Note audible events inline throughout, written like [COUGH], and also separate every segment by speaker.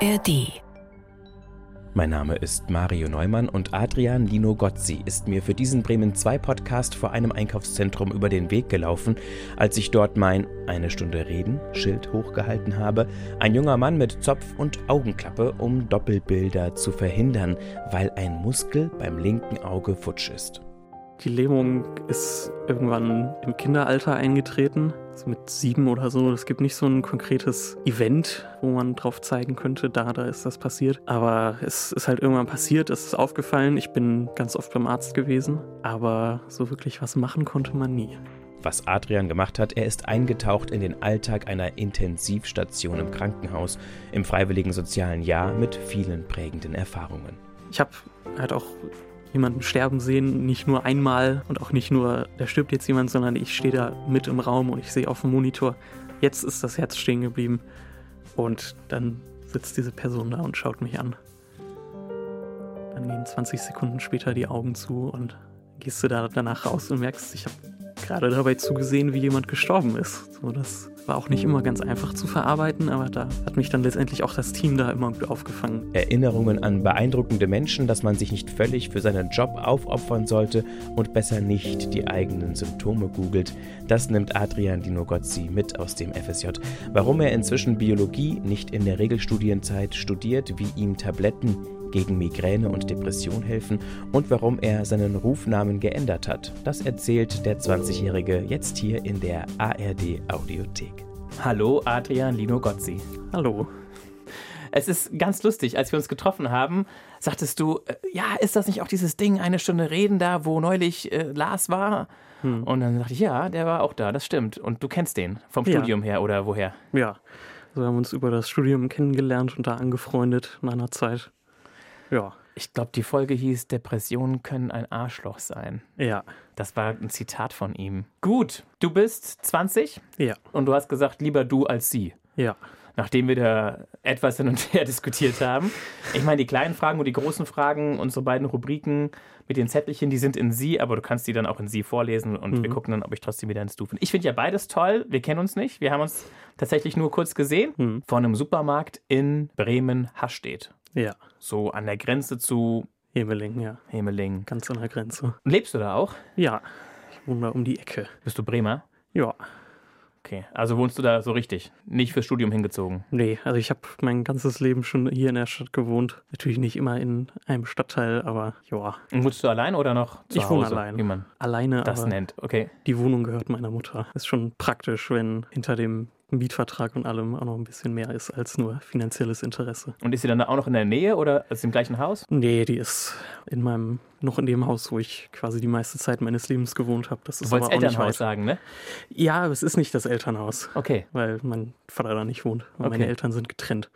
Speaker 1: ARD.
Speaker 2: Mein Name ist Mario Neumann und Adrian Lino Gozzi ist mir für diesen Bremen 2 Podcast vor einem Einkaufszentrum über den Weg gelaufen, als ich dort mein Eine Stunde Reden Schild hochgehalten habe. Ein junger Mann mit Zopf und Augenklappe, um Doppelbilder zu verhindern, weil ein Muskel beim linken Auge futsch ist.
Speaker 3: Die Lähmung ist irgendwann im Kinderalter eingetreten, also mit sieben oder so. Es gibt nicht so ein konkretes Event, wo man drauf zeigen könnte, da, da ist das passiert. Aber es ist halt irgendwann passiert, es ist aufgefallen. Ich bin ganz oft beim Arzt gewesen, aber so wirklich was machen konnte man nie.
Speaker 2: Was Adrian gemacht hat, er ist eingetaucht in den Alltag einer Intensivstation im Krankenhaus im freiwilligen sozialen Jahr mit vielen prägenden Erfahrungen.
Speaker 3: Ich habe halt auch jemanden sterben sehen, nicht nur einmal und auch nicht nur, da stirbt jetzt jemand, sondern ich stehe da mit im Raum und ich sehe auf dem Monitor, jetzt ist das Herz stehen geblieben und dann sitzt diese Person da und schaut mich an. Dann gehen 20 Sekunden später die Augen zu und gehst du da danach raus und merkst, ich habe gerade dabei zugesehen, wie jemand gestorben ist. So, das war auch nicht immer ganz einfach zu verarbeiten, aber da hat mich dann letztendlich auch das Team da immer gut aufgefangen.
Speaker 2: Erinnerungen an beeindruckende Menschen, dass man sich nicht völlig für seinen Job aufopfern sollte und besser nicht die eigenen Symptome googelt. Das nimmt Adrian Dino Gozzi mit aus dem FSJ. Warum er inzwischen Biologie nicht in der Regelstudienzeit studiert, wie ihm Tabletten gegen Migräne und Depression helfen und warum er seinen Rufnamen geändert hat. Das erzählt der 20-Jährige jetzt hier in der ARD Audiothek.
Speaker 4: Hallo Adrian Lino Gozzi.
Speaker 3: Hallo.
Speaker 4: Es ist ganz lustig, als wir uns getroffen haben, sagtest du, äh, ja, ist das nicht auch dieses Ding, eine Stunde reden da, wo neulich äh, Lars war? Hm. Und dann dachte ich, ja, der war auch da, das stimmt. Und du kennst den vom
Speaker 3: Ja.
Speaker 4: Studium her oder woher?
Speaker 3: Ja, also wir haben uns über das Studium kennengelernt und da angefreundet nach einer Zeit. Ja,
Speaker 4: Ich glaube, die Folge hieß Depressionen können ein Arschloch sein.
Speaker 3: ja,
Speaker 4: Das war ein Zitat von ihm. Gut, du bist 20
Speaker 3: ja,
Speaker 4: und du hast gesagt, lieber du als sie.
Speaker 3: ja.
Speaker 4: Nachdem wir da etwas hin und her [LAUGHS] diskutiert haben. Ich meine, die kleinen Fragen und die großen Fragen, unsere beiden Rubriken mit den Zettelchen, die sind in Sie, aber du kannst die dann auch in Sie vorlesen und wir gucken dann, ob ich trotzdem wieder ins Du finde. Ich finde ja beides toll. Wir kennen uns nicht. Wir haben uns tatsächlich nur kurz gesehen
Speaker 3: Hm.
Speaker 4: vor einem Supermarkt in Bremen-Hastedt.
Speaker 3: Ja,
Speaker 4: So an der Grenze zu
Speaker 3: Hemeling, ja,
Speaker 4: Hemeling.
Speaker 3: ganz an der Grenze.
Speaker 4: Lebst du da auch?
Speaker 3: Ja, ich wohne da um die Ecke.
Speaker 4: Bist du Bremer?
Speaker 3: Ja,
Speaker 4: Okay, also wohnst du da so richtig, nicht fürs Studium hingezogen.
Speaker 3: nee, also ich habe mein ganzes Leben schon hier in der Stadt gewohnt. Natürlich nicht immer in einem Stadtteil, aber ja,
Speaker 4: Und wohnst du allein oder noch zu
Speaker 3: Ich
Speaker 4: Hause?
Speaker 3: wohne allein.
Speaker 4: Wie man
Speaker 3: alleine,
Speaker 4: das nennt. Okay.
Speaker 3: die Wohnung gehört meiner Mutter. Ist schon praktisch, wenn hinter dem Mietvertrag und allem auch noch ein bisschen mehr ist als nur finanzielles Interesse.
Speaker 4: Und ist sie dann auch noch in der Nähe oder ist sie im gleichen Haus?
Speaker 3: Nee, die ist in meinem, noch in dem Haus, wo ich quasi die meiste Zeit meines Lebens gewohnt habe. Das
Speaker 4: Du
Speaker 3: ist
Speaker 4: wolltest
Speaker 3: aber auch nicht
Speaker 4: Elternhaus
Speaker 3: weit.
Speaker 4: sagen, ne?
Speaker 3: Ja, aber es ist nicht das Elternhaus,
Speaker 4: Okay.
Speaker 3: weil mein Vater da nicht wohnt. Weil Meine
Speaker 4: Okay.
Speaker 3: Eltern sind getrennt.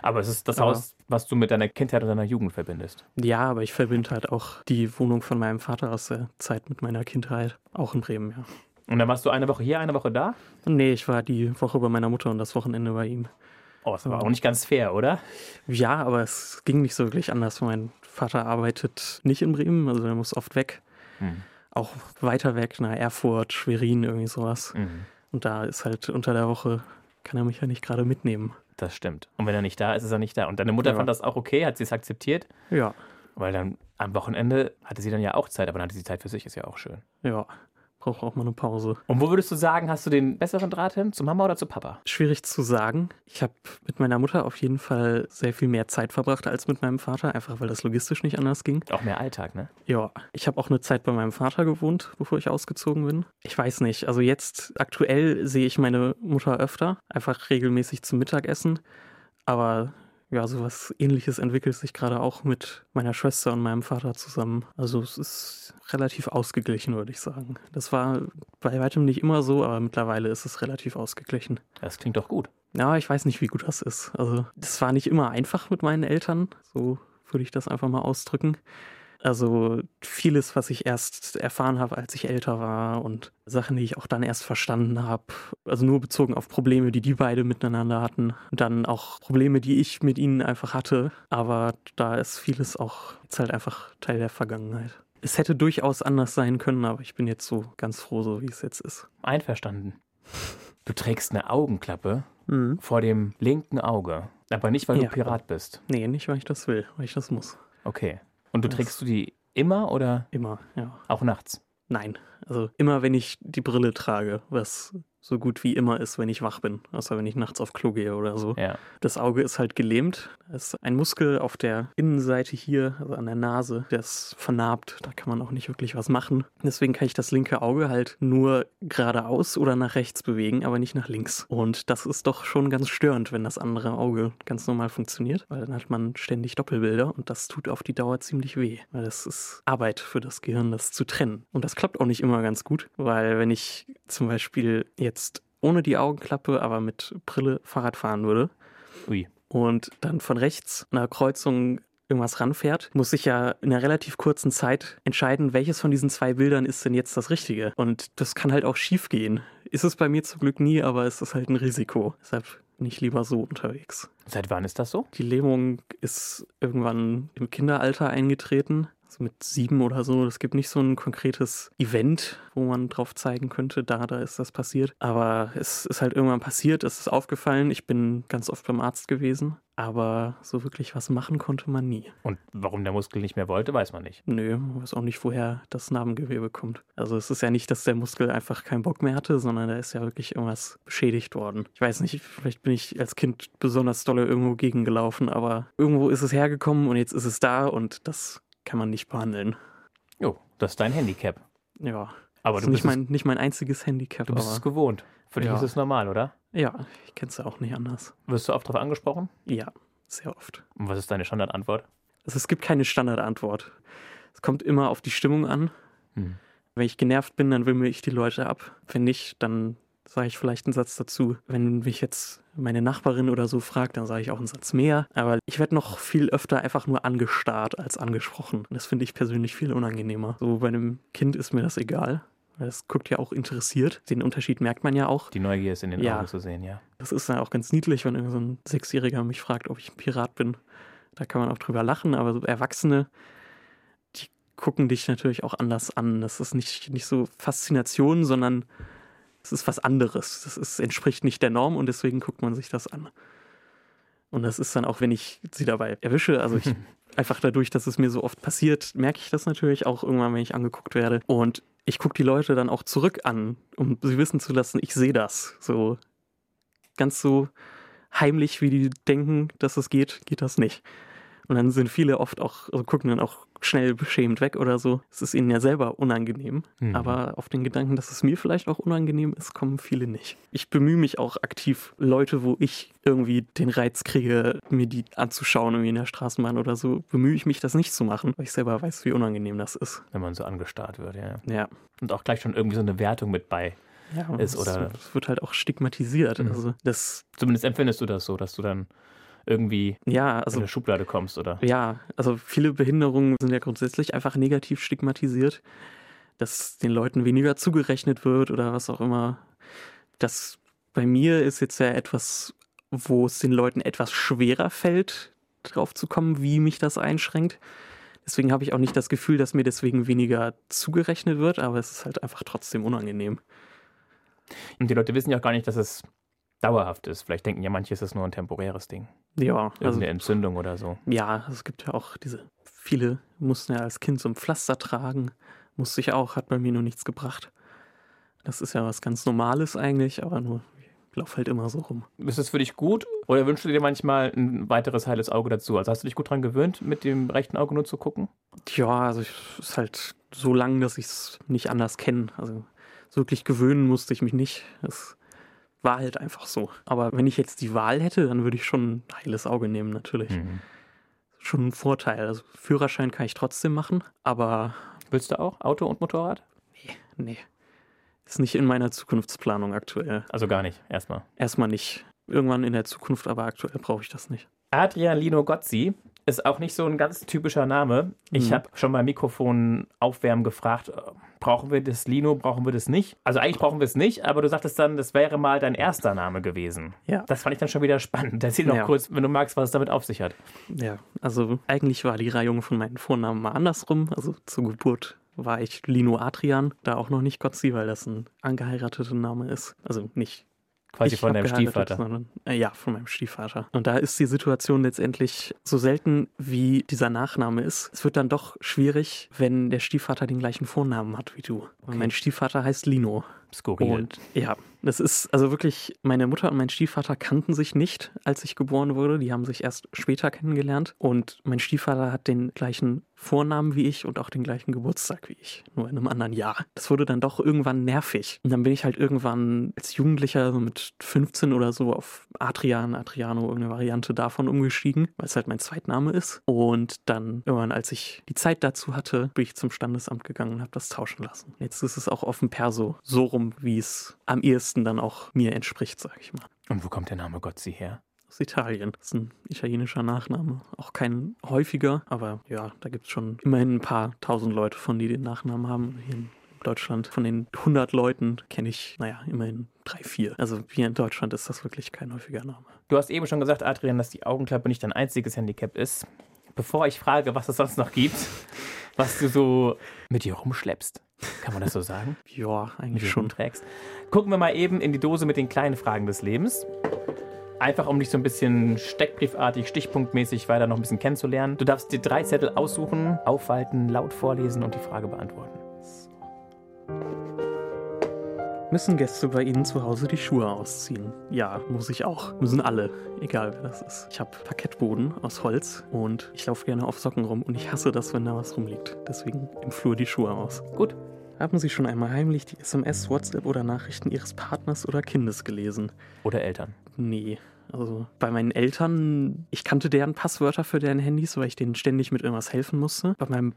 Speaker 4: Aber es ist das
Speaker 3: Aber-
Speaker 4: Haus, was du mit deiner Kindheit und deiner Jugend verbindest.
Speaker 3: Ja, aber ich verbinde halt auch die Wohnung von meinem Vater aus der Zeit mit meiner Kindheit. Auch in Bremen, ja.
Speaker 4: Und dann warst du eine Woche hier, eine Woche da?
Speaker 3: Nee, ich war die Woche bei meiner Mutter und das Wochenende bei ihm.
Speaker 4: Oh, das war auch nicht ganz fair, oder?
Speaker 3: Ja, aber es ging nicht so wirklich anders. Mein Vater arbeitet nicht in Bremen, also er muss oft weg.
Speaker 4: Hm.
Speaker 3: Auch weiter weg, nach Erfurt, Schwerin, irgendwie sowas.
Speaker 4: Mhm.
Speaker 3: Und da ist halt unter der Woche, kann er mich ja nicht gerade mitnehmen.
Speaker 4: Das stimmt. Und wenn er nicht da ist, ist er nicht da. Und deine Mutter
Speaker 3: Ja.
Speaker 4: fand das auch okay, hat sie es akzeptiert?
Speaker 3: Ja,
Speaker 4: Weil dann am Wochenende hatte sie dann ja auch Zeit, aber dann hatte sie Zeit für sich, ist ja auch schön.
Speaker 3: ja. Brauche auch mal eine Pause.
Speaker 4: Und wo würdest du sagen, hast du den besseren Draht hin? Zu Mama oder zu Papa?
Speaker 3: Schwierig zu sagen. Ich habe mit meiner Mutter auf jeden Fall sehr viel mehr Zeit verbracht als mit meinem Vater, einfach weil das logistisch nicht anders ging.
Speaker 4: Auch mehr Alltag, ne?
Speaker 3: Ja, ich habe auch eine Zeit bei meinem Vater gewohnt, bevor ich ausgezogen bin. Ich weiß nicht, also jetzt aktuell sehe ich meine Mutter öfter, einfach regelmäßig zum Mittagessen. Aber ja, sowas ähnliches entwickelt sich gerade auch mit meiner Schwester und meinem Vater zusammen. Also es ist relativ ausgeglichen, würde ich sagen. Das war bei weitem nicht immer so, aber mittlerweile ist es relativ ausgeglichen.
Speaker 4: Das klingt doch gut.
Speaker 3: Ja, ich weiß nicht, wie gut das ist. Also, das war nicht immer einfach mit meinen Eltern. So würde ich das einfach mal ausdrücken. Also vieles, was ich erst erfahren habe, als ich älter war und Sachen, die ich auch dann erst verstanden habe. Also nur bezogen auf Probleme, die die beide miteinander hatten. Und dann auch Probleme, die ich mit ihnen einfach hatte. Aber da ist vieles auch jetzt halt einfach Teil der Vergangenheit. Es hätte durchaus anders sein können, aber ich bin jetzt so ganz froh, so wie es jetzt ist.
Speaker 4: Einverstanden. Du trägst eine Augenklappe. mhm. vor dem linken Auge. Aber nicht, weil
Speaker 3: Ja.
Speaker 4: du Pirat bist.
Speaker 3: Nee, nicht, weil ich das will, weil ich das muss.
Speaker 4: Okay. Und du
Speaker 3: Das-
Speaker 4: trägst du die immer oder
Speaker 3: Immer, ja.
Speaker 4: auch nachts?
Speaker 3: Nein. Also immer, wenn ich die Brille trage, was so gut wie immer ist, wenn ich wach bin. Außer wenn ich nachts auf Klo gehe oder so.
Speaker 4: Ja.
Speaker 3: Das Auge ist halt gelähmt. Da ist ein Muskel auf der Innenseite hier, also an der Nase, der ist vernarbt. Da kann man auch nicht wirklich was machen. Deswegen kann ich das linke Auge halt nur geradeaus oder nach rechts bewegen, aber nicht nach links. Und das ist doch schon ganz störend, wenn das andere Auge ganz normal funktioniert, weil dann hat man ständig Doppelbilder und das tut auf die Dauer ziemlich weh. Weil das ist Arbeit für das Gehirn, das zu trennen. Und das klappt auch nicht immer ganz gut, weil wenn ich zum Beispiel jetzt ohne die Augenklappe, aber mit Brille Fahrrad fahren würde,
Speaker 4: Ui.
Speaker 3: und dann von rechts an der Kreuzung irgendwas ranfährt, muss ich ja in einer relativ kurzen Zeit entscheiden, welches von diesen zwei Bildern ist denn jetzt das Richtige. Und das kann halt auch schief gehen. Ist es bei mir zum Glück nie, aber es ist halt ein Risiko. Deshalb bin ich lieber so unterwegs.
Speaker 4: Seit wann ist das so?
Speaker 3: Die Lähmung ist irgendwann im Kinderalter eingetreten. Also mit sieben oder so. Es gibt nicht so ein konkretes Event, wo man drauf zeigen könnte, da, da ist das passiert. Aber es ist halt irgendwann passiert, es ist aufgefallen. Ich bin ganz oft beim Arzt gewesen. Aber so wirklich was machen konnte man nie.
Speaker 4: Und warum der Muskel nicht mehr wollte, weiß man nicht.
Speaker 3: Nö, man weiß auch nicht, woher das Narbengewebe kommt. Also es ist ja nicht, dass der Muskel einfach keinen Bock mehr hatte, sondern da ist ja wirklich irgendwas beschädigt worden. Ich weiß nicht, vielleicht bin ich als Kind besonders dolle irgendwo gegengelaufen, aber irgendwo ist es hergekommen und jetzt ist es da und das kann man nicht behandeln.
Speaker 4: Jo, das ist dein Handicap.
Speaker 3: Ja,
Speaker 4: Aber
Speaker 3: das
Speaker 4: du
Speaker 3: ist
Speaker 4: bist,
Speaker 3: nicht mein, nicht mein einziges Handicap,
Speaker 4: du bist es gewohnt. Für dich
Speaker 3: Ja.
Speaker 4: ist es normal, oder?
Speaker 3: ja, ich kenne es ja auch nicht anders.
Speaker 4: Wirst du oft darauf angesprochen?
Speaker 3: Ja, sehr oft.
Speaker 4: Und was ist deine Standardantwort?
Speaker 3: Also es gibt keine Standardantwort. Es kommt immer auf die Stimmung an.
Speaker 4: Hm.
Speaker 3: Wenn ich genervt bin, dann wimmel ich die Leute ab. Wenn nicht, dann sage ich vielleicht einen Satz dazu. Wenn mich jetzt meine Nachbarin oder so fragt, dann sage ich auch einen Satz mehr. Aber ich werde noch viel öfter einfach nur angestarrt als angesprochen. Und das finde ich persönlich viel unangenehmer. So bei einem Kind ist mir das egal. weil Es guckt ja auch interessiert. Den Unterschied merkt man ja auch.
Speaker 4: Die Neugier ist in den
Speaker 3: Ja.
Speaker 4: Augen zu sehen, ja.
Speaker 3: Das ist dann auch ganz niedlich, wenn irgend so ein Sechsjähriger mich fragt, ob ich ein Pirat bin. Da kann man auch drüber lachen, aber so Erwachsene, die gucken dich natürlich auch anders an. Das ist nicht, nicht so Faszination, sondern es ist was anderes. Das ist, entspricht nicht der Norm und deswegen guckt man sich das an. Und das ist dann auch, wenn ich sie dabei erwische, also ich [LAUGHS] einfach dadurch, dass es mir so oft passiert, merke ich das natürlich auch irgendwann, wenn ich angeguckt werde. Und ich gucke die Leute dann auch zurück an, um sie wissen zu lassen, ich sehe das. So ganz so heimlich, wie die denken, dass es geht, geht das nicht. Und dann sind viele oft auch, also gucken dann auch schnell beschämt weg oder so. Es ist ihnen ja selber unangenehm.
Speaker 4: Mhm.
Speaker 3: Aber auf den Gedanken, dass es mir vielleicht auch unangenehm ist, kommen viele nicht. Ich bemühe mich auch aktiv, Leute, wo ich irgendwie den Reiz kriege, mir die anzuschauen, irgendwie in der Straßenbahn oder so, bemühe ich mich, das nicht zu machen, weil ich selber weiß, wie unangenehm das ist.
Speaker 4: Wenn man so angestarrt wird, ja.
Speaker 3: Ja.
Speaker 4: Und auch gleich schon irgendwie so eine Wertung mit bei.
Speaker 3: ja
Speaker 4: Ist,
Speaker 3: es-
Speaker 4: oder-
Speaker 3: Es wird halt auch stigmatisiert.
Speaker 4: Mhm.
Speaker 3: Also das,
Speaker 4: Zumindest empfindest du das so, dass du dann irgendwie
Speaker 3: ja,
Speaker 4: in
Speaker 3: also
Speaker 4: eine Schublade kommst, oder?
Speaker 3: Ja, also viele Behinderungen sind ja grundsätzlich einfach negativ stigmatisiert, dass den Leuten weniger zugerechnet wird oder was auch immer. Das bei mir ist jetzt ja etwas, wo es den Leuten etwas schwerer fällt, drauf zu kommen, wie mich das einschränkt. Deswegen habe ich auch nicht das Gefühl, dass mir deswegen weniger zugerechnet wird, aber es ist halt einfach trotzdem unangenehm.
Speaker 4: Und die Leute wissen ja auch gar nicht, dass es dauerhaft ist. Vielleicht denken ja manche, es ist nur ein temporäres Ding.
Speaker 3: Ja, also
Speaker 4: Irgendeine Entzündung oder so.
Speaker 3: Ja, es gibt ja auch diese, viele mussten ja als Kind so ein Pflaster tragen, musste ich auch, hat bei mir nur nichts gebracht. Das ist ja was ganz Normales eigentlich, aber nur, ich laufe halt immer so rum.
Speaker 4: Ist es für dich gut oder wünschst du dir manchmal ein weiteres heiles Auge dazu? Also hast du dich gut dran gewöhnt, mit dem rechten Auge nur zu gucken?
Speaker 3: Ja, also es ist halt so lang, dass ich es nicht anders kenne. Also so wirklich gewöhnen musste ich mich nicht. Es war halt einfach so. Aber wenn ich jetzt die Wahl hätte, dann würde ich schon ein heiles Auge nehmen, natürlich.
Speaker 4: Mhm.
Speaker 3: Schon ein Vorteil. Also Führerschein kann ich trotzdem machen, aber
Speaker 4: Willst du auch Auto und Motorrad?
Speaker 3: nee. Ist nicht in meiner Zukunftsplanung aktuell.
Speaker 4: Also gar nicht, erstmal.
Speaker 3: Erstmal nicht. Irgendwann in der Zukunft, aber aktuell brauche ich das nicht.
Speaker 4: Adrian Lino Gozzi ist auch nicht so ein ganz typischer Name. Ich
Speaker 3: Mhm.
Speaker 4: habe schon beim Mikrofon aufwärmen gefragt, äh, brauchen wir das Lino, brauchen wir das nicht? Also eigentlich brauchen wir es nicht, aber du sagtest dann, das wäre mal dein erster Name gewesen.
Speaker 3: Ja.
Speaker 4: Das fand ich dann schon wieder spannend. Erzähl noch
Speaker 3: Ja.
Speaker 4: kurz, wenn du magst, was es damit auf sich hat.
Speaker 3: Ja, also eigentlich war die Reihung von meinen Vornamen mal andersrum. Also zur Geburt war ich Lino Adrian, da auch noch nicht Gotzi, weil das ein angeheirateter Name ist. Also nicht
Speaker 4: Quasi
Speaker 3: ich
Speaker 4: von deinem Stiefvater.
Speaker 3: Sondern, äh, ja, von meinem Stiefvater. Und da ist die Situation letztendlich so selten, wie dieser Nachname ist. Es wird dann doch schwierig, wenn der Stiefvater den gleichen Vornamen hat wie du. Okay. Mein Stiefvater heißt Lino.
Speaker 4: Skurril.
Speaker 3: Und ja, das ist also wirklich, meine Mutter und mein Stiefvater kannten sich nicht, als ich geboren wurde. Die haben sich erst später kennengelernt. Und mein Stiefvater hat den gleichen Vornamen wie ich und auch den gleichen Geburtstag wie ich, nur in einem anderen Jahr. Das wurde dann doch irgendwann nervig. Und dann bin ich halt irgendwann als Jugendlicher, so mit 15 oder so, auf Adrian, Adriano, irgendeine Variante davon umgestiegen, weil es halt mein Zweitname ist. Und dann irgendwann, als ich die Zeit dazu hatte, bin ich zum Standesamt gegangen und habe das tauschen lassen. Jetzt ist es auch auf dem Perso so rum, wie es am ehesten dann auch mir entspricht, sag ich mal.
Speaker 4: Und wo kommt der Name Gotzi her?
Speaker 3: aus Italien. Das ist ein italienischer Nachname. Auch kein häufiger, aber ja, da gibt es schon immerhin ein paar tausend Leute von, die den Nachnamen haben. Hier in Deutschland von den 100 Leuten kenne ich, naja, immerhin drei, vier. Also hier in Deutschland ist das wirklich kein häufiger Name.
Speaker 4: Du hast eben schon gesagt, Adrian, dass die Augenklappe nicht dein einziges Handicap ist. Bevor ich frage, was es sonst noch gibt, was du so mit dir rumschleppst. Kann man das so sagen? [LAUGHS]
Speaker 3: ja, eigentlich schon.
Speaker 4: Trägst. Gucken wir mal eben in die Dose mit den kleinen Fragen des Lebens. Einfach um dich so ein bisschen steckbriefartig, stichpunktmäßig weiter noch ein bisschen kennenzulernen. Du darfst dir drei Zettel aussuchen, aufhalten, laut vorlesen und die Frage beantworten.
Speaker 3: Müssen Gäste bei Ihnen zu Hause die Schuhe ausziehen? Ja, muss ich auch. Müssen alle, egal wer das ist. Ich habe Parkettboden aus Holz und ich laufe gerne auf Socken rum und ich hasse das, wenn da was rumliegt. Deswegen im Flur die Schuhe aus.
Speaker 4: Gut.
Speaker 3: Haben Sie schon einmal heimlich die SMS, WhatsApp oder Nachrichten Ihres Partners oder Kindes gelesen?
Speaker 4: Oder Eltern?
Speaker 3: Nee. Also bei meinen Eltern, ich kannte deren Passwörter für deren Handys, weil ich denen ständig mit irgendwas helfen musste. Bei meinem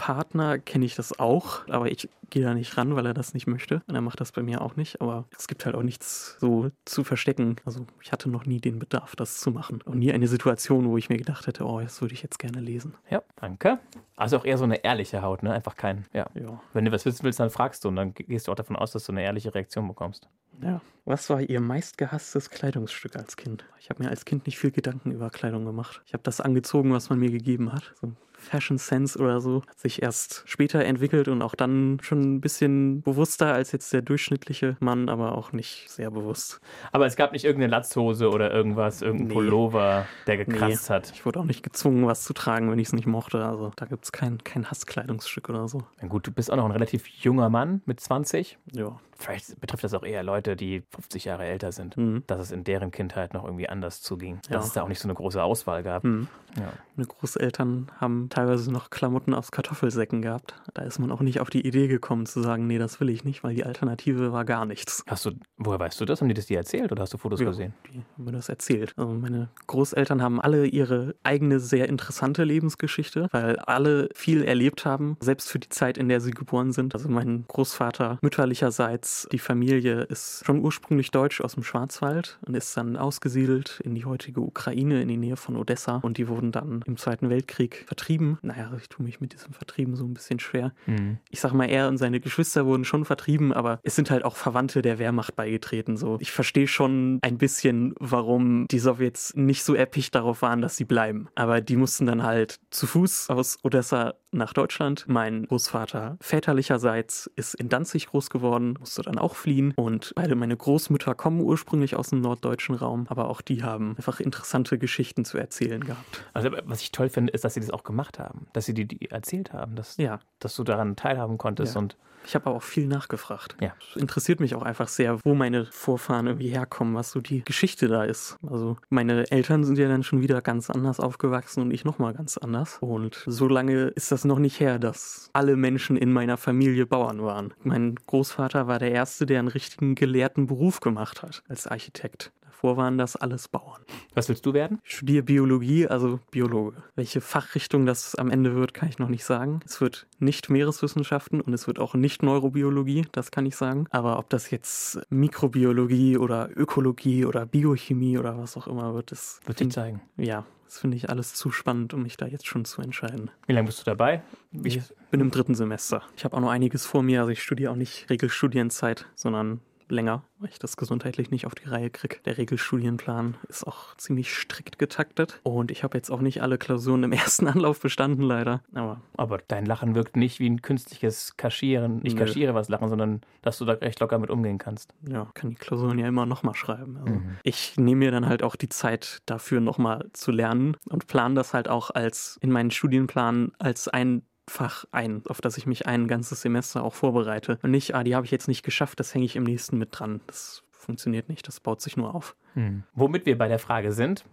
Speaker 3: Partner kenne ich das auch, aber ich gehe da nicht ran, weil er das nicht möchte. Und er macht das bei mir auch nicht. Aber es gibt halt auch nichts so zu verstecken. Also ich hatte noch nie den Bedarf, das zu machen. Und nie eine Situation, wo ich mir gedacht hätte, oh, das würde ich jetzt gerne lesen.
Speaker 4: Ja, danke. Also auch eher so eine ehrliche Haut, ne? Einfach kein, ja. ja. Wenn du was wissen willst, dann fragst du und dann gehst du auch davon aus, dass du eine ehrliche Reaktion bekommst.
Speaker 3: Ja. Was war Ihr meistgehasstes Kleidungsstück als Kind? Ich habe mir als Kind nicht viel Gedanken über Kleidung gemacht. Ich habe das angezogen, was man mir gegeben hat. So Fashion Sense oder so hat sich erst später entwickelt und auch dann schon ein bisschen bewusster als jetzt der durchschnittliche Mann, aber auch nicht sehr bewusst.
Speaker 4: Aber es gab nicht irgendeine Latzhose oder irgendwas, irgendein nee. Pullover, der gekratzt nee. hat.
Speaker 3: Ich wurde auch nicht gezwungen, was zu tragen, wenn ich es nicht mochte. Also da gibt es kein, kein Hasskleidungsstück oder so.
Speaker 4: Na gut, du bist auch noch ein relativ junger Mann mit 20.
Speaker 3: Ja.
Speaker 4: Vielleicht betrifft das auch eher Leute, die 50 Jahre älter sind, mhm. dass es in deren Kindheit noch irgendwie anders zuging. Ja. Dass es da auch nicht so eine große Auswahl gab.
Speaker 3: Mhm. Ja. Meine Großeltern haben teilweise noch Klamotten aus Kartoffelsäcken gehabt. Da ist man auch nicht auf die Idee gekommen zu sagen, nee, das will ich nicht, weil die Alternative war gar nichts.
Speaker 4: Hast du, woher weißt du das? Haben die das dir erzählt oder hast du Fotos
Speaker 3: ja,
Speaker 4: gesehen?
Speaker 3: Die haben mir das erzählt. Also meine Großeltern haben alle ihre eigene sehr interessante Lebensgeschichte, weil alle viel erlebt haben, selbst für die Zeit, in der sie geboren sind. Also mein Großvater mütterlicherseits, die Familie ist schon ursprünglich deutsch aus dem Schwarzwald und ist dann ausgesiedelt in die heutige Ukraine, in die Nähe von Odessa und die wurden dann im Zweiten Weltkrieg vertrieben. Naja, ja, ich tue mich mit diesem Vertrieben so ein bisschen schwer. Mhm. Ich sag mal, er und seine Geschwister wurden schon vertrieben, aber es sind halt auch Verwandte der Wehrmacht beigetreten. So, ich verstehe schon ein bisschen, warum die Sowjets nicht so episch darauf waren, dass sie bleiben. Aber die mussten dann halt zu Fuß aus Odessa nach Deutschland. Mein Großvater väterlicherseits ist in Danzig groß geworden, musste dann auch fliehen. Und beide meine Großmütter kommen ursprünglich aus dem norddeutschen Raum, aber auch die haben einfach interessante Geschichten zu erzählen gehabt.
Speaker 4: Also was ich toll finde, ist, dass sie das auch gemacht haben, dass sie dir die erzählt haben, dass, ja. dass du daran teilhaben konntest ja. und
Speaker 3: ich habe aber auch viel nachgefragt.
Speaker 4: Ja.
Speaker 3: Es interessiert mich auch einfach sehr, wo meine Vorfahren irgendwie herkommen, was so die Geschichte da ist. Also meine Eltern sind ja dann schon wieder ganz anders aufgewachsen und ich nochmal ganz anders. Und so lange ist das noch nicht her, dass alle Menschen in meiner Familie Bauern waren. Mein Großvater war der Erste, der einen richtigen gelehrten Beruf gemacht hat als Architekt. Davor waren das alles Bauern.
Speaker 4: Was willst du werden?
Speaker 3: Ich studiere Biologie, also Biologe. Welche Fachrichtung das am Ende wird, kann ich noch nicht sagen. Es wird nicht Meereswissenschaften und es wird auch nicht Neurobiologie, das kann ich sagen. Aber ob das jetzt Mikrobiologie oder Ökologie oder Biochemie oder was auch immer wird, das
Speaker 4: wird sich zeigen.
Speaker 3: Ja, das finde ich alles zu spannend, um mich da jetzt schon zu entscheiden.
Speaker 4: Wie lange bist du dabei?
Speaker 3: Ich bin im dritten Semester. Ich habe auch noch einiges vor mir. Also ich studiere auch nicht Regelstudienzeit, sondern länger, weil ich das gesundheitlich nicht auf die Reihe kriege. Der Regelstudienplan ist auch ziemlich strikt getaktet und ich habe jetzt auch nicht alle Klausuren im [LAUGHS] ersten Anlauf bestanden, leider.
Speaker 4: Aber, Aber dein Lachen wirkt nicht wie ein künstliches Kaschieren, nicht Nö. Kaschiere was Lachen, sondern dass du da recht locker mit umgehen kannst.
Speaker 3: Ja, kann die Klausuren ja immer nochmal schreiben. Also mhm. Ich nehme mir dann halt auch die Zeit dafür nochmal zu lernen und plane das halt auch als in meinen Studienplan als ein Fach ein, auf das ich mich ein ganzes Semester auch vorbereite. Und nicht, ah, die habe ich jetzt nicht geschafft, das hänge ich im nächsten mit dran. Das funktioniert nicht, das baut sich nur auf.
Speaker 4: Hm. Womit wir bei der Frage sind,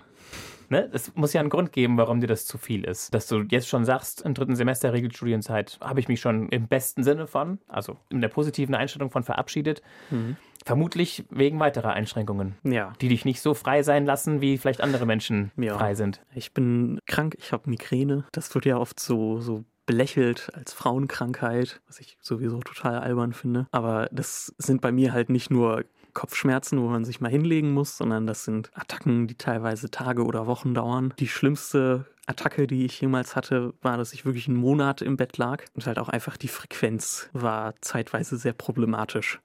Speaker 4: ne, es muss ja einen Grund geben, warum dir das zu viel ist. Dass du jetzt schon sagst, im dritten Semester Regelstudienzeit habe ich mich schon im besten Sinne von, also in der positiven Einstellung von verabschiedet. Mhm. Vermutlich wegen weiterer Einschränkungen,
Speaker 3: ja.
Speaker 4: die dich nicht so frei sein lassen, wie vielleicht andere Menschen ja. frei sind.
Speaker 3: Ich bin krank, ich habe Migräne. Das wird ja oft so, so belächelt als Frauenkrankheit, was ich sowieso total albern finde. Aber das sind bei mir halt nicht nur Kopfschmerzen, wo man sich mal hinlegen muss, sondern das sind Attacken, die teilweise Tage oder Wochen dauern. Die schlimmste Attacke, die ich jemals hatte, war, dass ich wirklich einen Monat im Bett lag und halt auch einfach die Frequenz war zeitweise sehr problematisch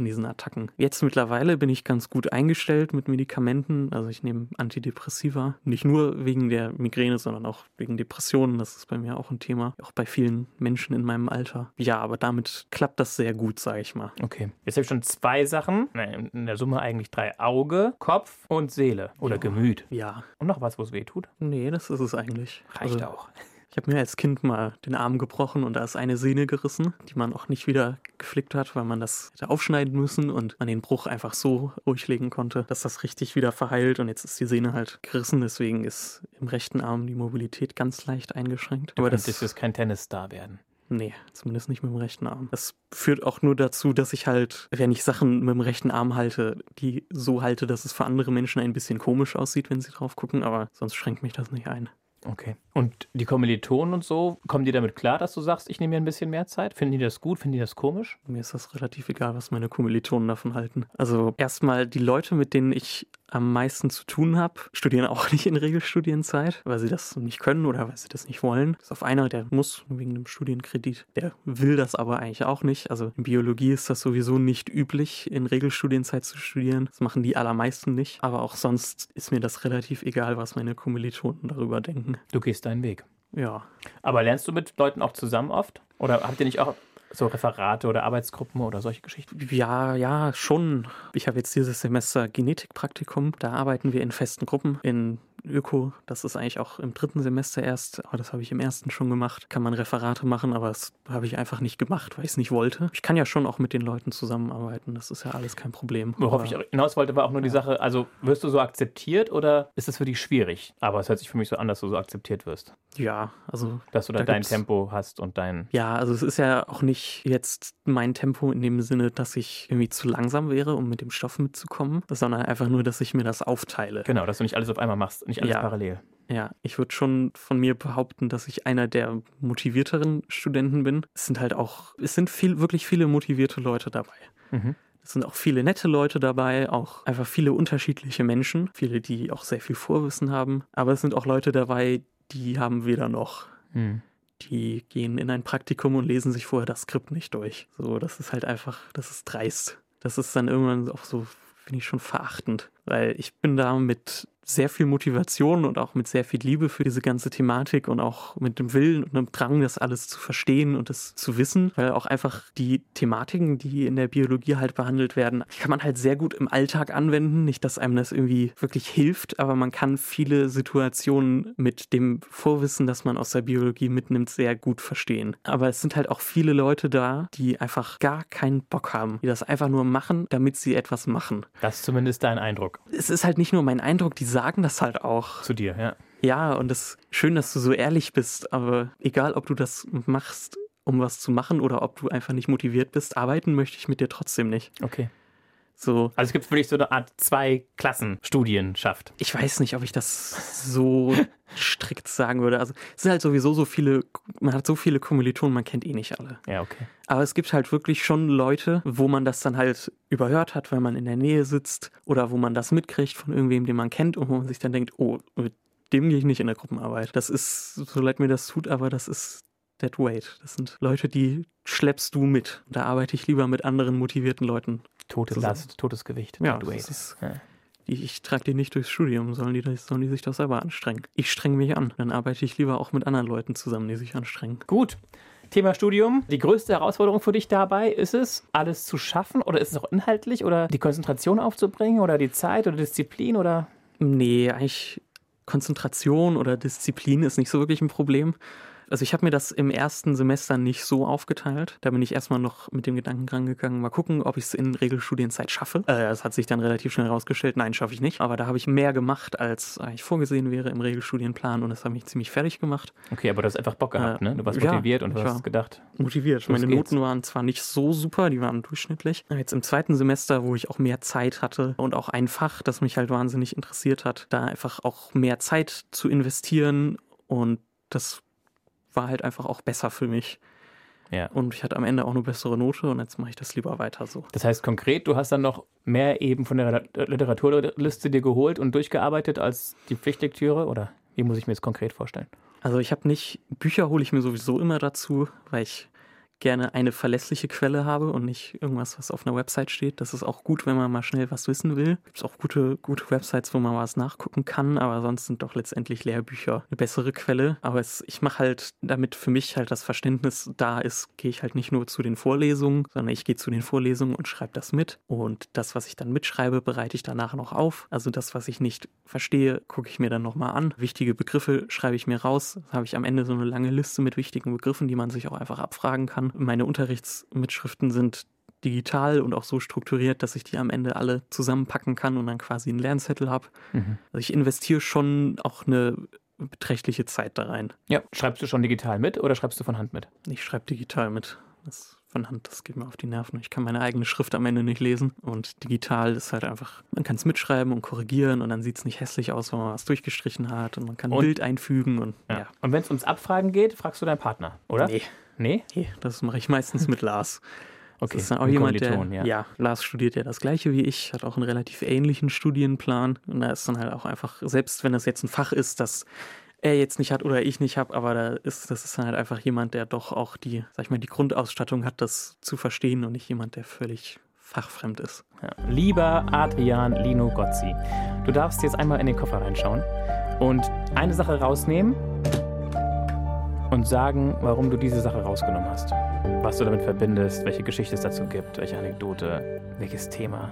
Speaker 3: von diesen Attacken. Jetzt mittlerweile bin ich ganz gut eingestellt mit Medikamenten. Also ich nehme Antidepressiva. Nicht nur wegen der Migräne, sondern auch wegen Depressionen. Das ist bei mir auch ein Thema. Auch bei vielen Menschen in meinem Alter. Ja, aber damit klappt das sehr gut, sage ich mal.
Speaker 4: Okay. Jetzt habe ich schon zwei Sachen. In der Summe eigentlich drei. Auge, Kopf und Seele. Oder ja. Gemüt.
Speaker 3: Ja.
Speaker 4: Und noch was, wo es weh tut?
Speaker 3: Nee, das ist es eigentlich.
Speaker 4: Reicht also, auch.
Speaker 3: Ich habe mir als Kind mal den Arm gebrochen und da ist eine Sehne gerissen, die man auch nicht wieder geflickt hat, weil man das hätte aufschneiden müssen und man den Bruch einfach so durchlegen konnte, dass das richtig wieder verheilt und jetzt ist die Sehne halt gerissen, deswegen ist im rechten Arm die Mobilität ganz leicht eingeschränkt.
Speaker 4: Du Aber das ist kein Tennisstar werden.
Speaker 3: Nee, zumindest nicht mit dem rechten Arm. Das führt auch nur dazu, dass ich halt, wenn ich Sachen mit dem rechten Arm halte, die so halte, dass es für andere Menschen ein bisschen komisch aussieht, wenn sie drauf gucken, aber sonst schränkt mich das nicht ein.
Speaker 4: Okay. Und die Kommilitonen und so, kommen die damit klar, dass du sagst, ich nehme mir ein bisschen mehr Zeit? Finden die das gut? Finden die das komisch?
Speaker 3: Mir ist das relativ egal, was meine Kommilitonen davon halten. Also erstmal die Leute, mit denen ich am meisten zu tun habe, studieren auch [LAUGHS] nicht in Regelstudienzeit, weil sie das nicht können oder weil sie das nicht wollen. Das ist auf einer, der muss wegen dem Studienkredit. Der will das aber eigentlich auch nicht. Also in Biologie ist das sowieso nicht üblich, in Regelstudienzeit zu studieren. Das machen die allermeisten nicht. Aber auch sonst ist mir das relativ egal, was meine Kommilitonen darüber denken.
Speaker 4: Du gehst deinen Weg.
Speaker 3: Ja.
Speaker 4: Aber lernst du mit Leuten auch zusammen oft? Oder habt ihr nicht auch so Referate oder Arbeitsgruppen oder solche Geschichten?
Speaker 3: Ja, ja, schon. Ich habe jetzt dieses Semester Genetikpraktikum. Da arbeiten wir in festen Gruppen in Öko. Das ist eigentlich auch im dritten Semester erst, aber das habe ich im ersten schon gemacht. Kann man Referate machen, aber das habe ich einfach nicht gemacht, weil ich es nicht wollte. Ich kann ja schon auch mit den Leuten zusammenarbeiten. Das ist ja alles kein Problem.
Speaker 4: Worauf ich hinaus wollte, war auch nur die Sache, also wirst du so akzeptiert oder ist es für dich schwierig? Aber es hört sich für mich so an, dass du so akzeptiert wirst.
Speaker 3: Ja, also.
Speaker 4: Dass du da, da dein Tempo hast und dein.
Speaker 3: Ja, also es ist ja auch nicht jetzt mein Tempo in dem Sinne, dass ich irgendwie zu langsam wäre, um mit dem Stoff mitzukommen, sondern einfach nur, dass ich mir das aufteile.
Speaker 4: Genau, dass du nicht alles auf einmal machst nicht alles ja. parallel.
Speaker 3: Ja, ich würde schon von mir behaupten, dass ich einer der motivierteren Studenten bin. Es sind halt auch, es sind viel, wirklich viele motivierte Leute dabei. Mhm. Es sind auch viele nette Leute dabei, auch einfach viele unterschiedliche Menschen, viele, die auch sehr viel Vorwissen haben. Aber es sind auch Leute dabei, die haben weder noch. Mhm. Die gehen in ein Praktikum und lesen sich vorher das Skript nicht durch. So, das ist halt einfach, das ist dreist. Das ist dann irgendwann auch so, finde ich schon verachtend, weil ich bin da mit sehr viel Motivation und auch mit sehr viel Liebe für diese ganze Thematik und auch mit dem Willen und einem Drang, das alles zu verstehen und das zu wissen, weil auch einfach die Thematiken, die in der Biologie halt behandelt werden, kann man halt sehr gut im Alltag anwenden. Nicht, dass einem das irgendwie wirklich hilft, aber man kann viele Situationen mit dem Vorwissen, das man aus der Biologie mitnimmt, sehr gut verstehen. Aber es sind halt auch viele Leute da, die einfach gar keinen Bock haben, die das einfach nur machen, damit sie etwas machen.
Speaker 4: Das ist zumindest dein Eindruck.
Speaker 3: Es ist halt nicht nur mein Eindruck, die sagen das halt auch.
Speaker 4: Zu dir, ja.
Speaker 3: Ja, und es ist schön, dass du so ehrlich bist, aber egal, ob du das machst, um was zu machen oder ob du einfach nicht motiviert bist, arbeiten möchte ich mit dir trotzdem nicht.
Speaker 4: Okay. So. Also es gibt wirklich so eine Art zwei Klassen Studienschaft.
Speaker 3: Ich weiß nicht, ob ich das so [LAUGHS] strikt sagen würde. Also es sind halt sowieso so viele, man hat so viele Kommilitonen, man kennt eh nicht alle.
Speaker 4: Ja, okay.
Speaker 3: Aber es gibt halt wirklich schon Leute, wo man das dann halt überhört hat, weil man in der Nähe sitzt oder wo man das mitkriegt von irgendwem, den man kennt und wo man sich dann denkt, oh, mit dem gehe ich nicht in der Gruppenarbeit. Das ist, so leid mir das tut, aber das ist Dead Weight. Das sind Leute, die schleppst du mit. Da arbeite ich lieber mit anderen motivierten Leuten
Speaker 4: Tote
Speaker 3: zusammen.
Speaker 4: Last, totes Gewicht.
Speaker 3: Ja, das ist,
Speaker 4: Ja.
Speaker 3: die, ich trage die nicht durchs Studium, sollen die, sollen die sich doch selber anstrengen. Ich streng mich an. Dann arbeite ich lieber auch mit anderen Leuten zusammen, die sich anstrengen.
Speaker 4: Gut. Thema Studium. Die größte Herausforderung für dich dabei ist es, alles zu schaffen oder ist es auch inhaltlich oder die Konzentration aufzubringen oder die Zeit oder Disziplin oder
Speaker 3: Nee, eigentlich Konzentration oder Disziplin ist nicht so wirklich ein Problem. Also ich habe mir das im ersten Semester nicht so aufgeteilt. Da bin ich erstmal noch mit dem Gedanken rangegangen, mal gucken, ob ich es in Regelstudienzeit schaffe. Äh, das hat sich dann relativ schnell herausgestellt, nein, schaffe ich nicht. Aber da habe ich mehr gemacht, als eigentlich vorgesehen wäre im Regelstudienplan und das hat mich ziemlich fertig gemacht.
Speaker 4: Okay, aber du hast einfach Bock gehabt,
Speaker 3: Äh,
Speaker 4: ne? Du warst
Speaker 3: ja,
Speaker 4: motiviert und hast gedacht.
Speaker 3: motiviert. Meine
Speaker 4: geht's.
Speaker 3: Noten waren zwar nicht so super, die waren durchschnittlich. Jetzt im zweiten Semester, wo ich auch mehr Zeit hatte und auch ein Fach, das mich halt wahnsinnig interessiert hat, da einfach auch mehr Zeit zu investieren und das war halt einfach auch besser für mich.
Speaker 4: Ja.
Speaker 3: Und ich hatte am Ende auch eine bessere Note und jetzt mache ich das lieber weiter so.
Speaker 4: Das heißt konkret, du hast dann noch mehr eben von der Literaturliste dir geholt und durchgearbeitet als die Pflichtlektüre oder wie muss ich mir das konkret vorstellen?
Speaker 3: Also ich habe nicht, Bücher hole ich mir sowieso immer dazu, weil ich gerne eine verlässliche Quelle habe und nicht irgendwas, was auf einer Website steht. Das ist auch gut, wenn man mal schnell was wissen will. Gibt es auch gute, gute Websites, wo man was nachgucken kann, aber sonst sind doch letztendlich Lehrbücher eine bessere Quelle. Aber es, ich mache halt, damit für mich halt das Verständnis da ist, gehe ich halt nicht nur zu den Vorlesungen, sondern ich gehe zu den Vorlesungen und schreibe das mit. Und das, was ich dann mitschreibe, bereite ich danach noch auf. Also das, was ich nicht verstehe, gucke ich mir dann nochmal an. Wichtige Begriffe schreibe ich mir raus. Da habe ich am Ende so eine lange Liste mit wichtigen Begriffen, die man sich auch einfach abfragen kann. Meine Unterrichtsmitschriften sind digital und auch so strukturiert, dass ich die am Ende alle zusammenpacken kann und dann quasi einen Lernzettel habe.
Speaker 4: Mhm.
Speaker 3: Also ich investiere schon auch eine beträchtliche Zeit da rein.
Speaker 4: Ja, schreibst du schon digital mit oder schreibst du von Hand mit?
Speaker 3: Ich schreibe digital mit. Das von Hand, das geht mir auf die Nerven. Ich kann meine eigene Schrift am Ende nicht lesen. Und digital ist halt einfach, man kann es mitschreiben und korrigieren und dann sieht es nicht hässlich aus, wenn man was durchgestrichen hat und man kann ein
Speaker 4: Und-
Speaker 3: Bild einfügen und ja.
Speaker 4: Und wenn es ums Abfragen geht, fragst du deinen Partner, oder?
Speaker 3: Nee,
Speaker 4: Nee?
Speaker 3: nee, das mache ich meistens mit Lars.
Speaker 4: Okay.
Speaker 3: Das ist dann auch jemand, der,
Speaker 4: Kommiliton,
Speaker 3: ja. Lars studiert ja das gleiche wie ich, hat auch einen relativ ähnlichen Studienplan. Und da ist dann halt auch einfach, selbst wenn das jetzt ein Fach ist, das er jetzt nicht hat oder ich nicht habe, aber da ist, das ist dann halt einfach jemand, der doch auch die, sag ich mal, die Grundausstattung hat, das zu verstehen und nicht jemand, der völlig fachfremd ist.
Speaker 4: Ja. Lieber Adrian Lino Gozzi, du darfst jetzt einmal in den Koffer reinschauen und eine Sache rausnehmen und sagen, warum du diese Sache rausgenommen hast. Was du damit verbindest, welche Geschichte es dazu gibt, welche Anekdote, welches Thema.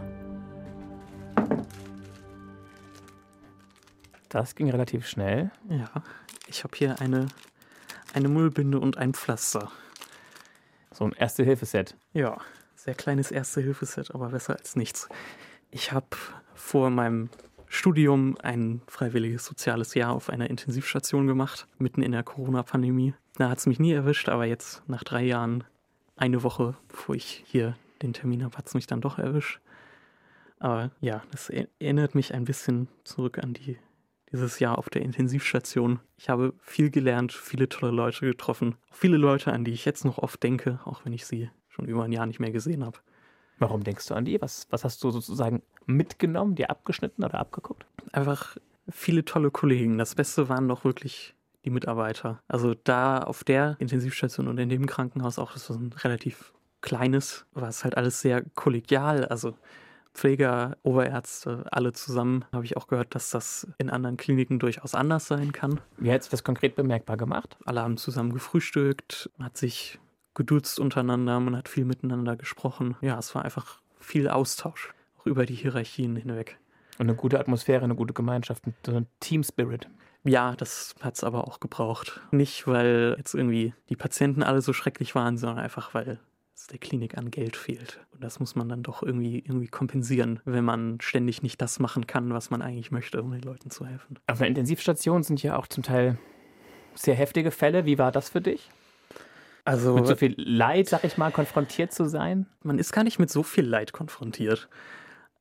Speaker 4: Das ging relativ schnell.
Speaker 3: Ja, ich habe hier eine, eine Mullbinde und ein Pflaster.
Speaker 4: So ein Erste-Hilfe-Set.
Speaker 3: Ja, sehr kleines Erste-Hilfe-Set, aber besser als nichts. Ich habe vor meinem Studium ein freiwilliges soziales Jahr auf einer Intensivstation gemacht, mitten in der Corona-Pandemie. Da hat es mich nie erwischt, aber jetzt nach drei Jahren, eine Woche bevor ich hier den Termin habe, hat es mich dann doch erwischt. Aber ja, das er- erinnert mich ein bisschen zurück an die, dieses Jahr auf der Intensivstation. Ich habe viel gelernt, viele tolle Leute getroffen, viele Leute, an die ich jetzt noch oft denke, auch wenn ich sie schon über ein Jahr nicht mehr gesehen habe.
Speaker 4: Warum denkst du an die? Was, was hast du sozusagen mitgenommen, dir abgeschnitten oder abgeguckt?
Speaker 3: Einfach viele tolle Kollegen. Das Beste waren doch wirklich die Mitarbeiter. Also da auf der Intensivstation und in dem Krankenhaus auch, das war ein relativ kleines, war es halt alles sehr kollegial. Also Pfleger, Oberärzte, alle zusammen. Habe ich auch gehört, dass das in anderen Kliniken durchaus anders sein kann.
Speaker 4: Wie hat sich das konkret bemerkbar gemacht?
Speaker 3: Alle haben zusammen gefrühstückt, hat sich geduzt untereinander, man hat viel miteinander gesprochen. Ja, es war einfach viel Austausch, auch über die Hierarchien hinweg.
Speaker 4: Und eine gute Atmosphäre, eine gute Gemeinschaft, so ein Team Spirit.
Speaker 3: Ja, das hat es aber auch gebraucht. Nicht, weil jetzt irgendwie die Patienten alle so schrecklich waren, sondern einfach, weil es der Klinik an Geld fehlt. Und das muss man dann doch irgendwie, irgendwie kompensieren, wenn man ständig nicht das machen kann, was man eigentlich möchte, um den Leuten zu helfen.
Speaker 4: Auf einer Intensivstation sind ja auch zum Teil sehr heftige Fälle. Wie war das für dich?
Speaker 3: Also
Speaker 4: Mit so viel Leid, sag ich mal, konfrontiert zu sein?
Speaker 3: man ist gar nicht mit so viel Leid konfrontiert.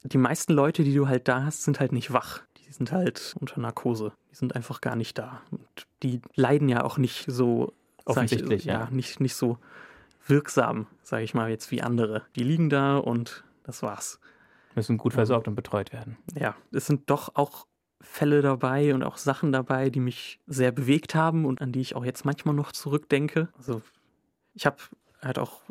Speaker 3: Die meisten Leute, die du halt da hast, sind halt nicht wach. Die sind halt unter Narkose. Die sind einfach gar nicht da. Und die leiden ja auch nicht so
Speaker 4: Offensichtlich,
Speaker 3: ich,
Speaker 4: ja.
Speaker 3: nicht, nicht so wirksam, sage ich mal jetzt wie andere. Die liegen da und das war's.
Speaker 4: Müssen gut versorgt und betreut werden.
Speaker 3: Ja, es sind doch auch Fälle dabei und auch Sachen dabei, die mich sehr bewegt haben und an die ich auch jetzt manchmal noch zurückdenke. Also ich habe halt auch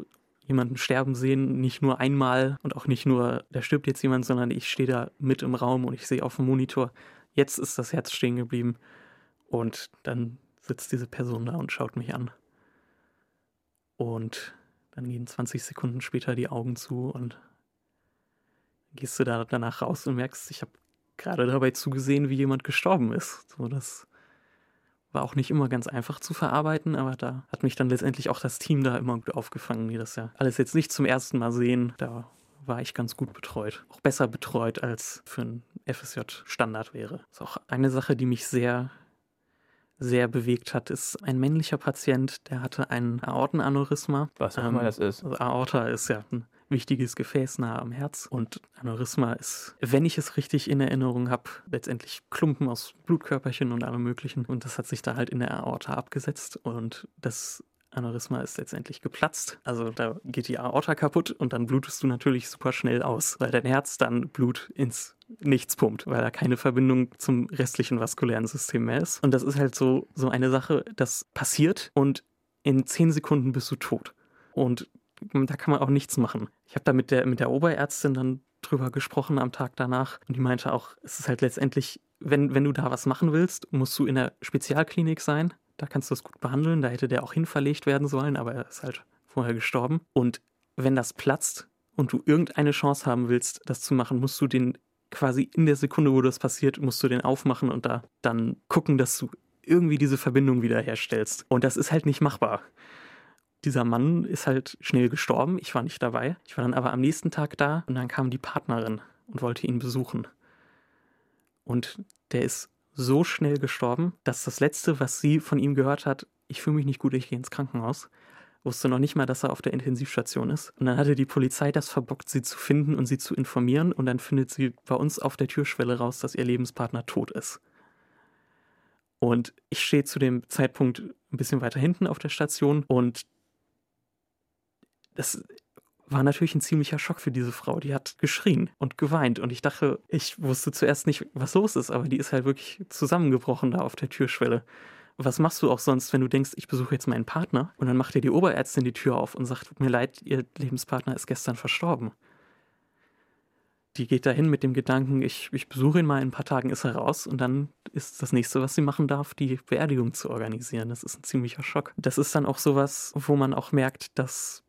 Speaker 3: jemanden sterben sehen, nicht nur einmal und auch nicht nur, da stirbt jetzt jemand, sondern ich stehe da mit im Raum und ich sehe auf dem Monitor, jetzt ist das Herz stehen geblieben. Und dann sitzt diese Person da und schaut mich an. Und dann gehen 20 Sekunden später die Augen zu und gehst du da danach raus und merkst, ich habe gerade dabei zugesehen, wie jemand gestorben ist. So, das war auch nicht immer ganz einfach zu verarbeiten, aber da hat mich dann letztendlich auch das Team da immer gut aufgefangen, die das ja alles jetzt nicht zum ersten Mal sehen. Da war ich ganz gut betreut. Auch besser betreut, als für ein FSJ Standard wäre. Das ist auch eine Sache, die mich sehr, sehr bewegt hat, ist ein männlicher Patient, der hatte ein Aortenaneurysma.
Speaker 4: Was auch immer ähm, das ist.
Speaker 3: Also Aorta ist ja ein wichtiges Gefäß nahe am Herz. Und Aneurysma ist, wenn ich es richtig in Erinnerung habe, letztendlich Klumpen aus Blutkörperchen und allem Möglichen. Und das hat sich da halt in der Aorta abgesetzt. Und das Aneurysma ist letztendlich geplatzt. Also da geht die Aorta kaputt und dann blutest du natürlich super schnell aus, weil dein Herz dann Blut ins Nichts pumpt, weil da keine Verbindung zum restlichen vaskulären System mehr ist. Und das ist halt so, so eine Sache, das passiert und in zehn Sekunden bist du tot. Und da kann man auch nichts machen. Ich habe da mit der, mit der Oberärztin dann drüber gesprochen am Tag danach und die meinte auch, es ist halt letztendlich, wenn, wenn du da was machen willst, musst du in der Spezialklinik sein. Da kannst du es gut behandeln. Da hätte der auch hinverlegt werden sollen, aber er ist halt vorher gestorben. Und wenn das platzt und du irgendeine Chance haben willst, das zu machen, musst du den quasi in der Sekunde, wo das passiert, musst du den aufmachen und da dann gucken, dass du irgendwie diese Verbindung wiederherstellst. Und das ist halt nicht machbar dieser Mann ist halt schnell gestorben. Ich war nicht dabei. Ich war dann aber am nächsten Tag da und dann kam die Partnerin und wollte ihn besuchen. Und der ist so schnell gestorben, dass das Letzte, was sie von ihm gehört hat, ich fühle mich nicht gut, ich gehe ins Krankenhaus. Wusste noch nicht mal, dass er auf der Intensivstation ist. Und dann hatte die Polizei das verbockt, sie zu finden und sie zu informieren. Und dann findet sie bei uns auf der Türschwelle raus, dass ihr Lebenspartner tot ist. Und ich stehe zu dem Zeitpunkt ein bisschen weiter hinten auf der Station und das war natürlich ein ziemlicher Schock für diese Frau. Die hat geschrien und geweint. Und ich dachte, ich wusste zuerst nicht, was los ist, aber die ist halt wirklich zusammengebrochen da auf der Türschwelle. Was machst du auch sonst, wenn du denkst, ich besuche jetzt meinen Partner und dann macht dir die Oberärztin die Tür auf und sagt, tut mir leid, ihr Lebenspartner ist gestern verstorben. Die geht dahin mit dem Gedanken, ich, ich besuche ihn mal, in ein paar Tagen ist er raus und dann ist das nächste, was sie machen darf, die Beerdigung zu organisieren. Das ist ein ziemlicher Schock. Das ist dann auch sowas, wo man auch merkt, dass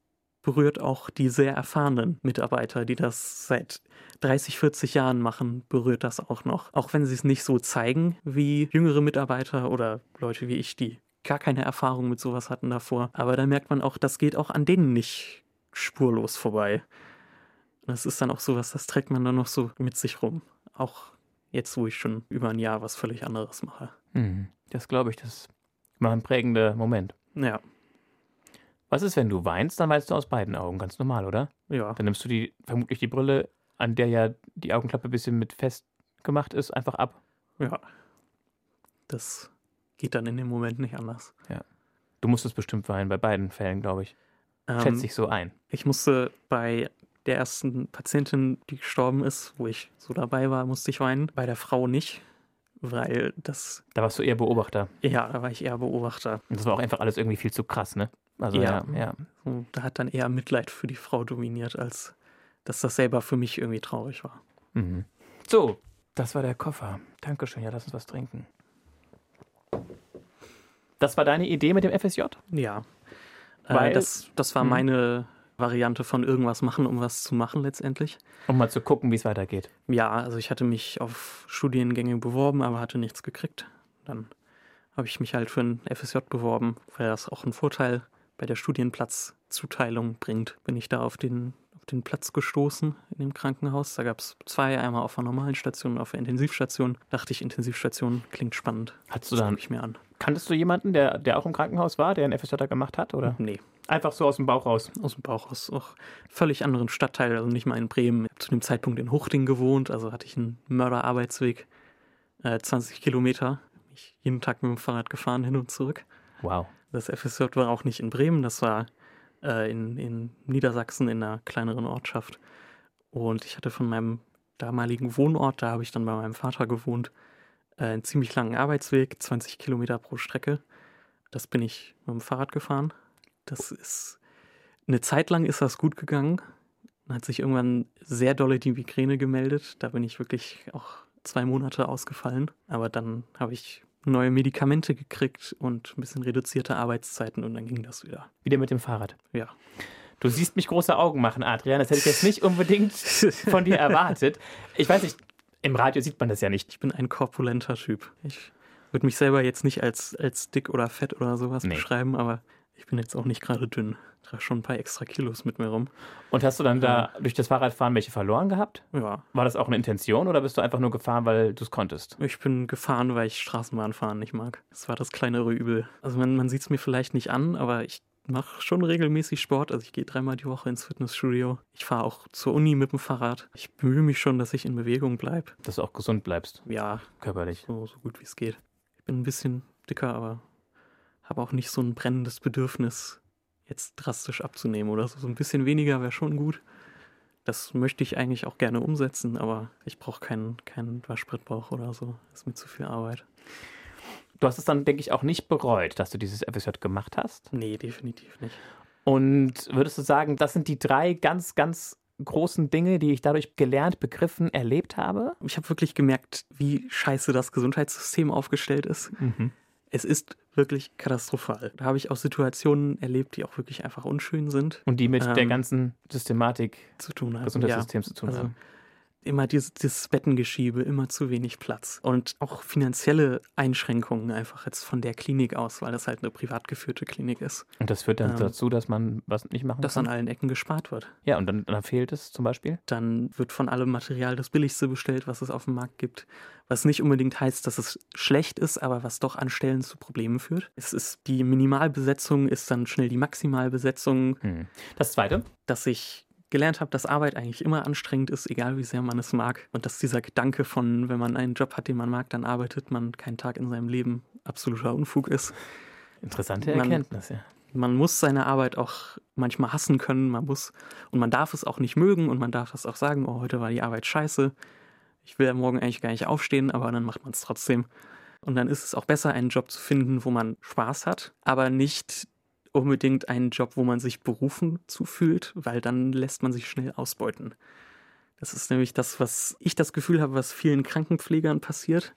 Speaker 3: berührt auch die sehr erfahrenen Mitarbeiter, die das seit 30, 40 Jahren machen, berührt das auch noch. Auch wenn sie es nicht so zeigen wie jüngere Mitarbeiter oder Leute wie ich, die gar keine Erfahrung mit sowas hatten davor. Aber da merkt man auch, das geht auch an denen nicht spurlos vorbei. Das ist dann auch sowas, das trägt man dann noch so mit sich rum. Auch jetzt, wo ich schon über ein Jahr was völlig anderes mache.
Speaker 4: Mhm. Das glaube ich, das war ein prägender Moment.
Speaker 3: Ja.
Speaker 4: Was ist, wenn du weinst? Dann weinst du aus beiden Augen, ganz normal, oder?
Speaker 3: Ja.
Speaker 4: Dann nimmst du die, vermutlich die Brille, an der ja die Augenklappe ein bisschen mit festgemacht ist, einfach ab.
Speaker 3: Ja. Das geht dann in dem Moment nicht anders.
Speaker 4: Ja. Du musstest bestimmt weinen, bei beiden Fällen, glaube ich. Ähm, Schätze ich so ein.
Speaker 3: Ich musste bei der ersten Patientin, die gestorben ist, wo ich so dabei war, musste ich weinen. Bei der Frau nicht, weil das.
Speaker 4: Da warst du eher Beobachter.
Speaker 3: Ja, da war ich eher Beobachter.
Speaker 4: Und das war auch einfach alles irgendwie viel zu krass, ne?
Speaker 3: Also ja, ja. ja. Da hat dann eher Mitleid für die Frau dominiert, als dass das selber für mich irgendwie traurig war.
Speaker 4: Mhm. So, das war der Koffer. Dankeschön, ja, lass uns was trinken. Das war deine Idee mit dem FSJ?
Speaker 3: Ja. Äh, Weil, äh, das, das war mhm. meine Variante von irgendwas machen, um was zu machen letztendlich.
Speaker 4: Um mal zu gucken, wie es weitergeht.
Speaker 3: Ja, also ich hatte mich auf Studiengänge beworben, aber hatte nichts gekriegt. Dann habe ich mich halt für ein FSJ beworben, weil das auch ein Vorteil bei der Studienplatzzuteilung bringt. Bin ich da auf den, auf den Platz gestoßen in dem Krankenhaus. Da gab es zwei, einmal auf der normalen Station und auf der Intensivstation. Dachte ich, Intensivstation klingt spannend.
Speaker 4: Hattest du dann? Ich mir an. Kanntest du jemanden, der, der auch im Krankenhaus war, der einen FSJ gemacht hat? Oder?
Speaker 3: Nee.
Speaker 4: Einfach so aus dem Bauch raus?
Speaker 3: Aus dem Bauch raus. Auch völlig anderen Stadtteil, also nicht mal in Bremen. Ich habe zu dem Zeitpunkt in Huchting gewohnt, also hatte ich einen Mörderarbeitsweg. Äh, 20 Kilometer. Ich jeden Tag mit dem Fahrrad gefahren, hin und zurück.
Speaker 4: Wow.
Speaker 3: Das FSJ war auch nicht in Bremen, das war äh, in, in Niedersachsen in einer kleineren Ortschaft. Und ich hatte von meinem damaligen Wohnort, da habe ich dann bei meinem Vater gewohnt, äh, einen ziemlich langen Arbeitsweg, 20 Kilometer pro Strecke. Das bin ich mit dem Fahrrad gefahren. Das ist Eine Zeit lang ist das gut gegangen. Dann hat sich irgendwann sehr dolle die Migräne gemeldet. Da bin ich wirklich auch zwei Monate ausgefallen. Aber dann habe ich neue Medikamente gekriegt und ein bisschen reduzierte Arbeitszeiten und dann ging das wieder.
Speaker 4: Wieder mit dem Fahrrad.
Speaker 3: Ja.
Speaker 4: Du siehst mich große Augen machen, Adrian. Das hätte ich jetzt nicht unbedingt [LAUGHS] von dir erwartet. Ich weiß nicht, im Radio sieht man das ja nicht.
Speaker 3: Ich bin ein korpulenter Typ. Ich würde mich selber jetzt nicht als, als dick oder fett oder sowas nee. beschreiben, aber ich bin jetzt auch nicht gerade dünn. Trage schon ein paar extra Kilos mit mir rum.
Speaker 4: Und hast du dann da durch das Fahrradfahren welche verloren gehabt?
Speaker 3: Ja.
Speaker 4: War das auch eine Intention oder bist du einfach nur gefahren, weil du es konntest?
Speaker 3: Ich bin gefahren, weil ich Straßenbahnfahren nicht mag. Das war das kleinere Übel. Also man, man sieht es mir vielleicht nicht an, aber ich mache schon regelmäßig Sport. Also ich gehe dreimal die Woche ins Fitnessstudio. Ich fahre auch zur Uni mit dem Fahrrad. Ich bemühe mich schon, dass ich in Bewegung bleibe.
Speaker 4: Dass du auch gesund bleibst.
Speaker 3: Ja.
Speaker 4: Körperlich.
Speaker 3: So, so gut wie es geht. Ich bin ein bisschen dicker, aber habe auch nicht so ein brennendes Bedürfnis, jetzt drastisch abzunehmen oder so. So ein bisschen weniger wäre schon gut. Das möchte ich eigentlich auch gerne umsetzen, aber ich brauche keinen, keinen Waschbrettbauch oder so. Das ist mir zu viel Arbeit.
Speaker 4: Du hast es dann, denke ich, auch nicht bereut, dass du dieses FSJ gemacht hast?
Speaker 3: Nee, definitiv nicht.
Speaker 4: Und würdest du sagen, das sind die drei ganz, ganz großen Dinge, die ich dadurch gelernt, begriffen, erlebt habe?
Speaker 3: Ich habe wirklich gemerkt, wie scheiße das Gesundheitssystem aufgestellt ist. Mhm. Es ist wirklich katastrophal. Da habe ich auch Situationen erlebt, die auch wirklich einfach unschön sind.
Speaker 4: Und die mit ähm, der ganzen Systematik
Speaker 3: zu tun haben.
Speaker 4: Gesundheitssystems ja. zu tun also, haben
Speaker 3: immer dieses, dieses Bettengeschiebe, immer zu wenig Platz. Und auch finanzielle Einschränkungen einfach jetzt von der Klinik aus, weil das halt eine privat geführte Klinik ist.
Speaker 4: Und das führt dann ähm, dazu, dass man was nicht machen
Speaker 3: dass
Speaker 4: kann?
Speaker 3: Dass an allen Ecken gespart wird.
Speaker 4: Ja, und dann, dann fehlt es zum Beispiel?
Speaker 3: Dann wird von allem Material das Billigste bestellt, was es auf dem Markt gibt. Was nicht unbedingt heißt, dass es schlecht ist, aber was doch an Stellen zu Problemen führt. Es ist die Minimalbesetzung, ist dann schnell die Maximalbesetzung.
Speaker 4: Hm. Das zweite?
Speaker 3: Dass ich gelernt habe, dass Arbeit eigentlich immer anstrengend ist, egal wie sehr man es mag. Und dass dieser Gedanke von, wenn man einen Job hat, den man mag, dann arbeitet man keinen Tag in seinem Leben absoluter Unfug ist.
Speaker 4: Interessante Erkenntnis, man, ja.
Speaker 3: Man muss seine Arbeit auch manchmal hassen können, man muss und man darf es auch nicht mögen und man darf es auch sagen, oh, heute war die Arbeit scheiße. Ich will ja morgen eigentlich gar nicht aufstehen, aber dann macht man es trotzdem. Und dann ist es auch besser, einen Job zu finden, wo man Spaß hat, aber nicht unbedingt einen Job, wo man sich berufen zufühlt, weil dann lässt man sich schnell ausbeuten. Das ist nämlich das, was ich das Gefühl habe, was vielen Krankenpflegern passiert,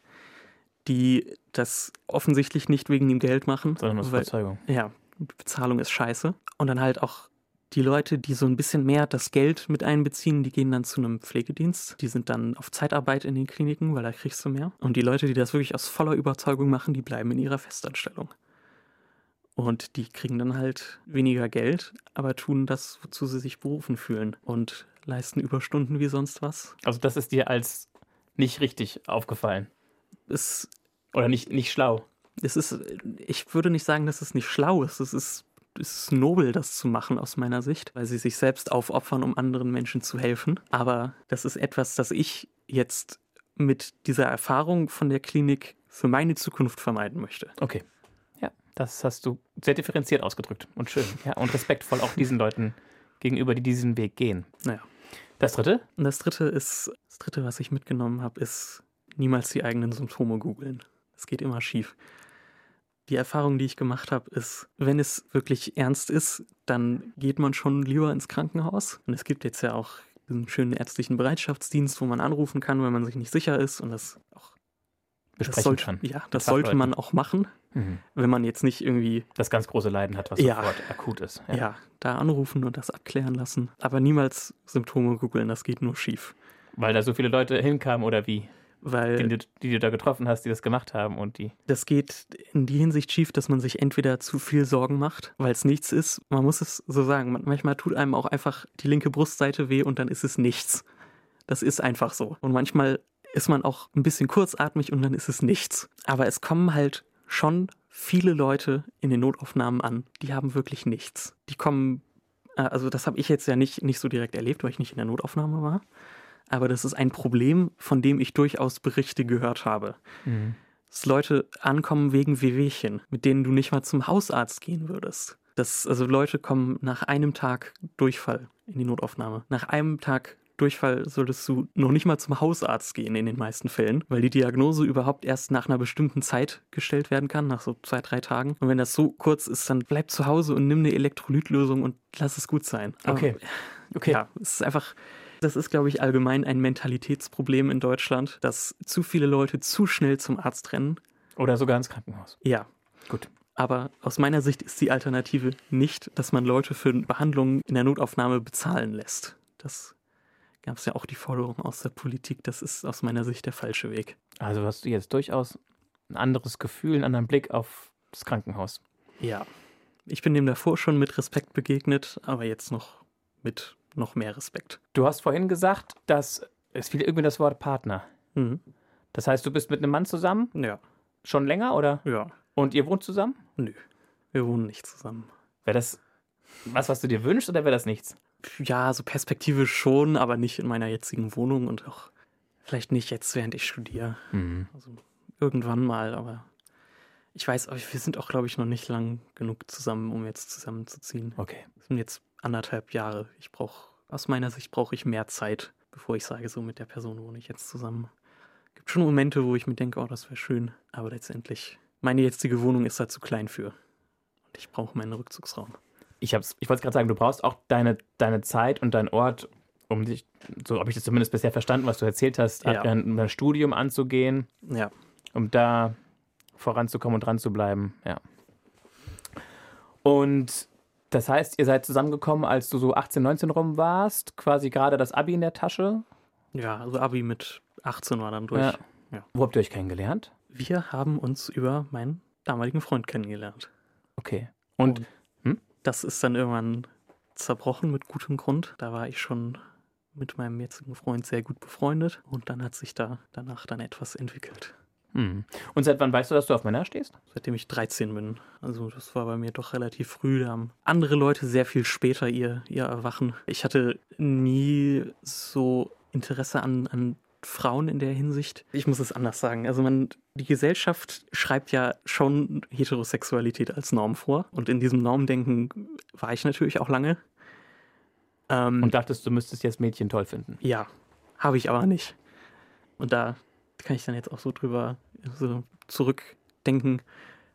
Speaker 3: die das offensichtlich nicht wegen dem Geld machen.
Speaker 4: Sondern aus weil, Überzeugung.
Speaker 3: Ja, Bezahlung ist scheiße. Und dann halt auch die Leute, die so ein bisschen mehr das Geld mit einbeziehen, die gehen dann zu einem Pflegedienst. Die sind dann auf Zeitarbeit in den Kliniken, weil da kriegst du mehr. Und die Leute, die das wirklich aus voller Überzeugung machen, die bleiben in ihrer Festanstellung. Und die kriegen dann halt weniger Geld, aber tun das, wozu sie sich berufen fühlen und leisten Überstunden wie sonst was.
Speaker 4: Also das ist dir als nicht richtig aufgefallen.
Speaker 3: Es,
Speaker 4: Oder nicht, nicht schlau.
Speaker 3: Es ist, ich würde nicht sagen, dass es nicht schlau ist. Es ist, es ist nobel, das zu machen aus meiner Sicht, weil sie sich selbst aufopfern, um anderen Menschen zu helfen. Aber das ist etwas, das ich jetzt mit dieser Erfahrung von der Klinik für meine Zukunft vermeiden möchte.
Speaker 4: Okay. Das hast du sehr differenziert ausgedrückt und schön. Ja, und respektvoll auch diesen Leuten gegenüber, die diesen Weg gehen.
Speaker 3: Naja.
Speaker 4: Das dritte?
Speaker 3: Und das dritte ist, das dritte, was ich mitgenommen habe, ist niemals die eigenen Symptome googeln. Es geht immer schief. Die Erfahrung, die ich gemacht habe, ist, wenn es wirklich ernst ist, dann geht man schon lieber ins Krankenhaus. Und es gibt jetzt ja auch diesen schönen ärztlichen Bereitschaftsdienst, wo man anrufen kann, wenn man sich nicht sicher ist und das auch
Speaker 4: besprechen
Speaker 3: das sollte,
Speaker 4: kann.
Speaker 3: Ja, das sollte man auch machen. Mhm. Wenn man jetzt nicht irgendwie.
Speaker 4: Das ganz große Leiden hat, was
Speaker 3: ja,
Speaker 4: sofort akut ist.
Speaker 3: Ja. ja, da anrufen und das abklären lassen. Aber niemals Symptome googeln, das geht nur schief.
Speaker 4: Weil da so viele Leute hinkamen oder wie?
Speaker 3: Weil,
Speaker 4: die, die, du da getroffen hast, die das gemacht haben und die.
Speaker 3: Das geht in die Hinsicht schief, dass man sich entweder zu viel Sorgen macht, weil es nichts ist. Man muss es so sagen. Manchmal tut einem auch einfach die linke Brustseite weh und dann ist es nichts. Das ist einfach so. Und manchmal ist man auch ein bisschen kurzatmig und dann ist es nichts. Aber es kommen halt schon viele Leute in den Notaufnahmen an, die haben wirklich nichts. Die kommen, äh, also das habe ich jetzt ja nicht, nicht so direkt erlebt, weil ich nicht in der Notaufnahme war. Aber das ist ein Problem, von dem ich durchaus Berichte gehört habe. Mhm. Dass Leute ankommen wegen Wehwehchen, mit denen du nicht mal zum Hausarzt gehen würdest. Das, also Leute kommen nach einem Tag Durchfall in die Notaufnahme, nach einem Tag Durchfall solltest du noch nicht mal zum Hausarzt gehen in den meisten Fällen, weil die Diagnose überhaupt erst nach einer bestimmten Zeit gestellt werden kann, nach so zwei, drei Tagen. Und wenn das so kurz ist, dann bleib zu Hause und nimm eine Elektrolytlösung und lass es gut sein.
Speaker 4: Okay.
Speaker 3: Aber, okay. Ja, es ist einfach. Das ist, glaube ich, allgemein ein Mentalitätsproblem in Deutschland, dass zu viele Leute zu schnell zum Arzt rennen.
Speaker 4: Oder sogar ins Krankenhaus.
Speaker 3: Ja.
Speaker 4: Gut.
Speaker 3: Aber aus meiner Sicht ist die Alternative nicht, dass man Leute für Behandlungen in der Notaufnahme bezahlen lässt. Das gab es ja auch die Forderung aus der Politik. Das ist aus meiner Sicht der falsche Weg.
Speaker 4: Also hast du jetzt durchaus ein anderes Gefühl, einen anderen Blick auf das Krankenhaus.
Speaker 3: Ja. Ich bin dem davor schon mit Respekt begegnet, aber jetzt noch mit noch mehr Respekt.
Speaker 4: Du hast vorhin gesagt, dass es fiel irgendwie das Wort Partner.
Speaker 3: Mhm.
Speaker 4: Das heißt, du bist mit einem Mann zusammen?
Speaker 3: Ja.
Speaker 4: Schon länger oder?
Speaker 3: Ja.
Speaker 4: Und ihr wohnt zusammen?
Speaker 3: Nö. Wir wohnen nicht zusammen.
Speaker 4: Wäre das was, was du dir wünschst oder wäre das nichts?
Speaker 3: Ja, so perspektivisch schon, aber nicht in meiner jetzigen Wohnung und auch vielleicht nicht jetzt, während ich studiere.
Speaker 4: Mhm.
Speaker 3: Also irgendwann mal, aber ich weiß, wir sind auch, glaube ich, noch nicht lang genug zusammen, um jetzt zusammenzuziehen.
Speaker 4: Okay.
Speaker 3: Das sind jetzt anderthalb Jahre. Ich brauche, aus meiner Sicht brauche ich mehr Zeit, bevor ich sage, so mit der Person wohne ich jetzt zusammen. Gibt schon Momente, wo ich mir denke, oh, das wäre schön, aber letztendlich, meine jetzige Wohnung ist da zu klein für. Und ich brauche meinen Rückzugsraum.
Speaker 4: Ich, hab's, ich wollte gerade sagen, du brauchst auch deine, deine Zeit und deinen Ort, um dich, so habe ich das zumindest bisher verstanden, was du erzählt hast,
Speaker 3: Ja.
Speaker 4: ein, ein Studium anzugehen,
Speaker 3: Ja.
Speaker 4: um da voranzukommen und dran zu bleiben. Ja. Und das heißt, ihr seid zusammengekommen, als du so 18, 19 rum warst, quasi gerade das Abi in der Tasche.
Speaker 3: Ja, also Abi mit 18 war dann durch.
Speaker 4: Ja.
Speaker 3: Ja.
Speaker 4: Wo habt ihr euch kennengelernt?
Speaker 3: Wir haben uns über meinen damaligen Freund kennengelernt.
Speaker 4: Okay. Und
Speaker 3: Das ist dann irgendwann zerbrochen mit gutem Grund. Da war ich schon mit meinem jetzigen Freund sehr gut befreundet und dann hat sich da danach dann etwas entwickelt.
Speaker 4: Hm. Und seit wann weißt du, dass du auf Männer stehst?
Speaker 3: Seitdem ich 13 bin. Also das war bei mir doch relativ früh. Da haben andere Leute sehr viel später ihr, ihr Erwachen. Ich hatte nie so Interesse an, an Frauen in der Hinsicht. Ich muss es anders sagen. Also man, die Gesellschaft schreibt ja schon Heterosexualität als Norm vor. Und in diesem Normdenken war ich natürlich auch lange. Ähm,
Speaker 4: Und dachtest, du müsstest jetzt Mädchen toll finden.
Speaker 3: ja, habe ich aber nicht. Und da kann ich dann jetzt auch so drüber so zurückdenken,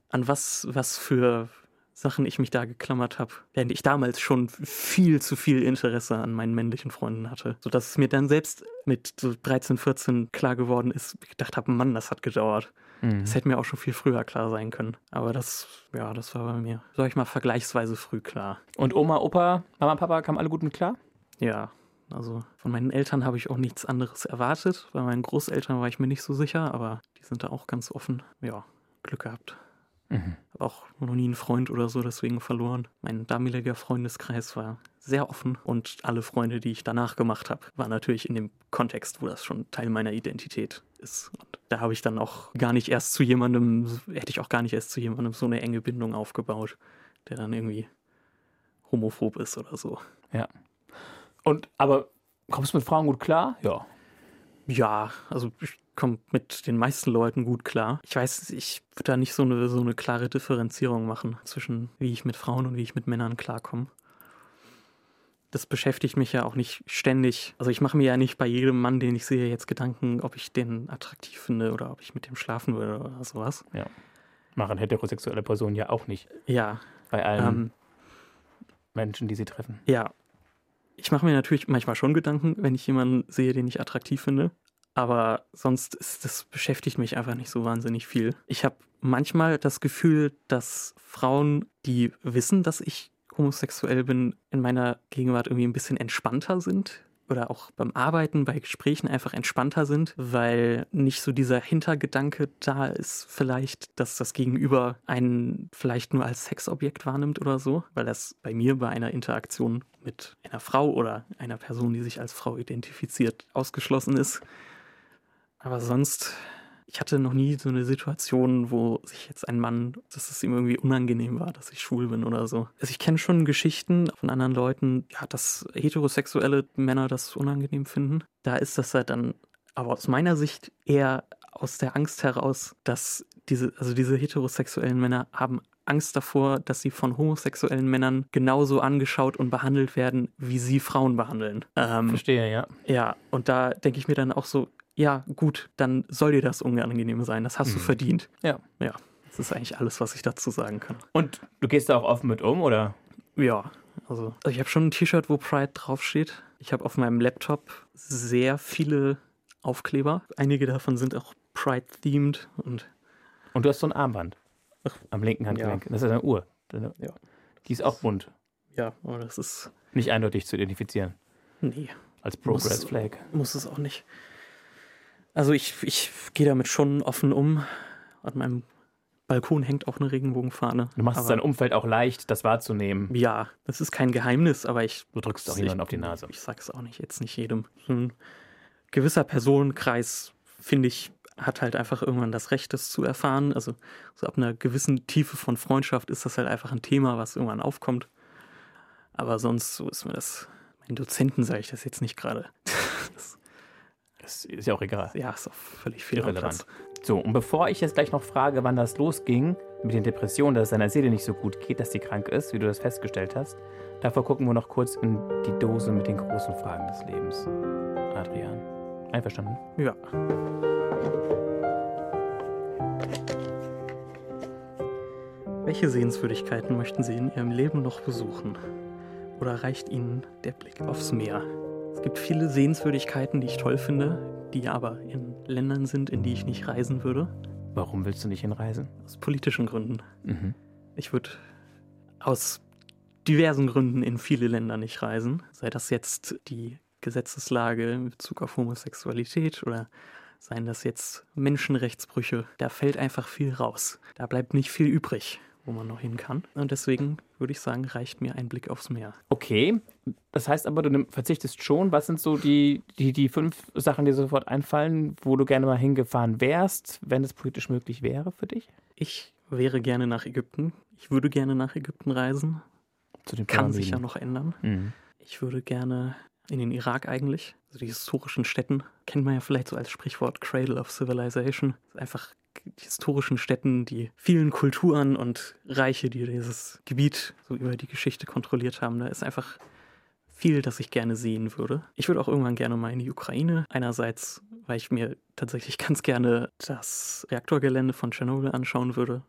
Speaker 3: an was, was für Sachen ich mich da geklammert habe, während ich damals schon viel zu viel Interesse an meinen männlichen Freunden hatte. Sodass es mir dann selbst mit so 13, 14 klar geworden ist, ich gedacht habe, Mann, das hat gedauert.
Speaker 4: Mhm.
Speaker 3: Das hätte mir auch schon viel früher klar sein können. Aber das, ja, das war bei mir, sag ich mal, vergleichsweise früh klar.
Speaker 4: Und Oma, Opa, Mama, Papa kamen alle gut mit klar?
Speaker 3: Ja, also von meinen Eltern habe ich auch nichts anderes erwartet. Bei meinen Großeltern war ich mir nicht so sicher, aber die sind da auch ganz offen. Ja, Glück gehabt.
Speaker 4: Mhm.
Speaker 3: Hab auch noch nie einen Freund oder so deswegen verloren. Mein damaliger Freundeskreis war sehr offen und alle Freunde, die ich danach gemacht habe, waren natürlich in dem Kontext, wo das schon Teil meiner Identität ist. Und da habe ich dann auch gar nicht erst zu jemandem, hätte ich auch gar nicht erst zu jemandem so eine enge Bindung aufgebaut, der dann irgendwie homophob ist oder so.
Speaker 4: Und, aber kommst du mit Frauen gut klar? Ja.
Speaker 3: Ja, also ich komme mit den meisten Leuten gut klar. Ich weiß, ich würde da nicht so eine, so eine klare Differenzierung machen zwischen wie ich mit Frauen und wie ich mit Männern klarkomme. Das beschäftigt mich ja auch nicht ständig. Also ich mache mir ja nicht bei jedem Mann, den ich sehe, jetzt Gedanken, ob ich den attraktiv finde oder ob ich mit dem schlafen würde oder sowas.
Speaker 4: Machen heterosexuelle Personen ja auch nicht.
Speaker 3: Ja,
Speaker 4: Bei allen
Speaker 3: ähm,
Speaker 4: Menschen, die sie treffen.
Speaker 3: Ja, ich mache mir natürlich manchmal schon Gedanken, wenn ich jemanden sehe, den ich attraktiv finde. Aber sonst ist das beschäftigt mich einfach nicht so wahnsinnig viel. Ich habe manchmal das Gefühl, dass Frauen, die wissen, dass ich homosexuell bin, in meiner Gegenwart irgendwie ein bisschen entspannter sind. Oder auch beim Arbeiten, bei Gesprächen einfach entspannter sind, weil nicht so dieser Hintergedanke da ist, vielleicht, dass das Gegenüber einen vielleicht nur als Sexobjekt wahrnimmt oder so, weil das bei mir bei einer Interaktion mit einer Frau oder einer Person, die sich als Frau identifiziert, ausgeschlossen ist. Aber sonst, ich hatte noch nie so eine Situation, wo sich jetzt ein Mann, dass es ihm irgendwie unangenehm war, dass ich schwul bin oder so. Also ich kenne schon Geschichten von anderen Leuten, ja, dass heterosexuelle Männer das unangenehm finden. Da ist das halt dann aber aus meiner Sicht eher aus der Angst heraus, dass diese, also diese heterosexuellen Männer haben Angst davor, dass sie von homosexuellen Männern genauso angeschaut und behandelt werden, wie sie Frauen behandeln.
Speaker 4: Ähm, Verstehe, ja.
Speaker 3: Ja, und da denke ich mir dann auch so, ja, gut, dann soll dir das unangenehm sein. Das hast mhm. du verdient.
Speaker 4: Ja.
Speaker 3: Ja. Das ist eigentlich alles, was ich dazu sagen kann.
Speaker 4: Und du gehst da auch offen mit um, oder?
Speaker 3: Ja. Also, also ich habe schon ein T-Shirt, wo Pride draufsteht. Ich habe auf meinem Laptop sehr viele Aufkleber. Einige davon sind auch Pride-themed. Und,
Speaker 4: und du hast so ein Armband Ach, am linken Handgelenk. Ja. Das ist eine Uhr.
Speaker 3: Ja.
Speaker 4: Die ist auch bunt.
Speaker 3: Ja, aber das ist.
Speaker 4: Nicht eindeutig zu identifizieren.
Speaker 3: Nee.
Speaker 4: Als Progress Flag.
Speaker 3: Muss es auch nicht. Also ich, ich gehe damit schon offen um. An meinem Balkon hängt auch eine Regenbogenfahne.
Speaker 4: Du machst es dein Umfeld auch leicht, das wahrzunehmen.
Speaker 3: Ja, das ist kein Geheimnis, aber ich.
Speaker 4: Du drückst auch niemanden auf die Nase.
Speaker 3: Ich sag's auch nicht, jetzt nicht jedem. Ein gewisser Personenkreis, finde ich, hat halt einfach irgendwann das Recht, das zu erfahren. Also so ab einer gewissen Tiefe von Freundschaft ist das halt einfach ein Thema, was irgendwann aufkommt. Aber sonst, so ist mir das. Meinen Dozenten sage ich das jetzt nicht gerade. [LAUGHS]
Speaker 4: Das, das, ist ja auch egal.
Speaker 3: Ja, ist auch völlig viel
Speaker 4: irrelevant. So, und bevor ich jetzt gleich noch frage, wann das losging mit den Depressionen, dass es seiner Seele nicht so gut geht, dass sie krank ist, wie du das festgestellt hast, davor gucken wir noch kurz in die Dose mit den großen Fragen des Lebens. Adrian, einverstanden?
Speaker 3: Ja. Welche Sehenswürdigkeiten möchten Sie in Ihrem Leben noch besuchen? Oder reicht Ihnen der Blick aufs Meer? Es gibt viele Sehenswürdigkeiten, die ich toll finde, die aber in Ländern sind, in die ich nicht reisen würde.
Speaker 4: Warum willst du nicht hinreisen?
Speaker 3: Aus politischen Gründen. Mhm. Ich würde aus diversen Gründen in viele Länder nicht reisen. Sei das jetzt die Gesetzeslage in Bezug auf Homosexualität oder seien das jetzt Menschenrechtsbrüche. Da fällt einfach viel raus. Da bleibt nicht viel übrig wo man noch hin kann. Und deswegen würde ich sagen, reicht mir ein Blick aufs Meer.
Speaker 4: Okay, das heißt aber, du verzichtest schon. Was sind so die, die, die fünf Sachen, die sofort einfallen, wo du gerne mal hingefahren wärst, wenn es politisch möglich wäre für dich?
Speaker 3: Ich wäre gerne nach Ägypten. Ich würde gerne nach Ägypten reisen.
Speaker 4: Zu den
Speaker 3: Kann sich ja noch ändern. Mhm. Ich würde gerne in den Irak eigentlich. Also die historischen Städten kennt man ja vielleicht so als Sprichwort Cradle of Civilization. Einfach historischen Städten, die vielen Kulturen und Reiche, die dieses Gebiet so über die Geschichte kontrolliert haben. Da ist einfach viel, das ich gerne sehen würde. Ich würde auch irgendwann gerne mal in die Ukraine. Einerseits, weil ich mir tatsächlich [LAUGHS] ganz gerne das Reaktorgelände von Tschernobyl anschauen würde.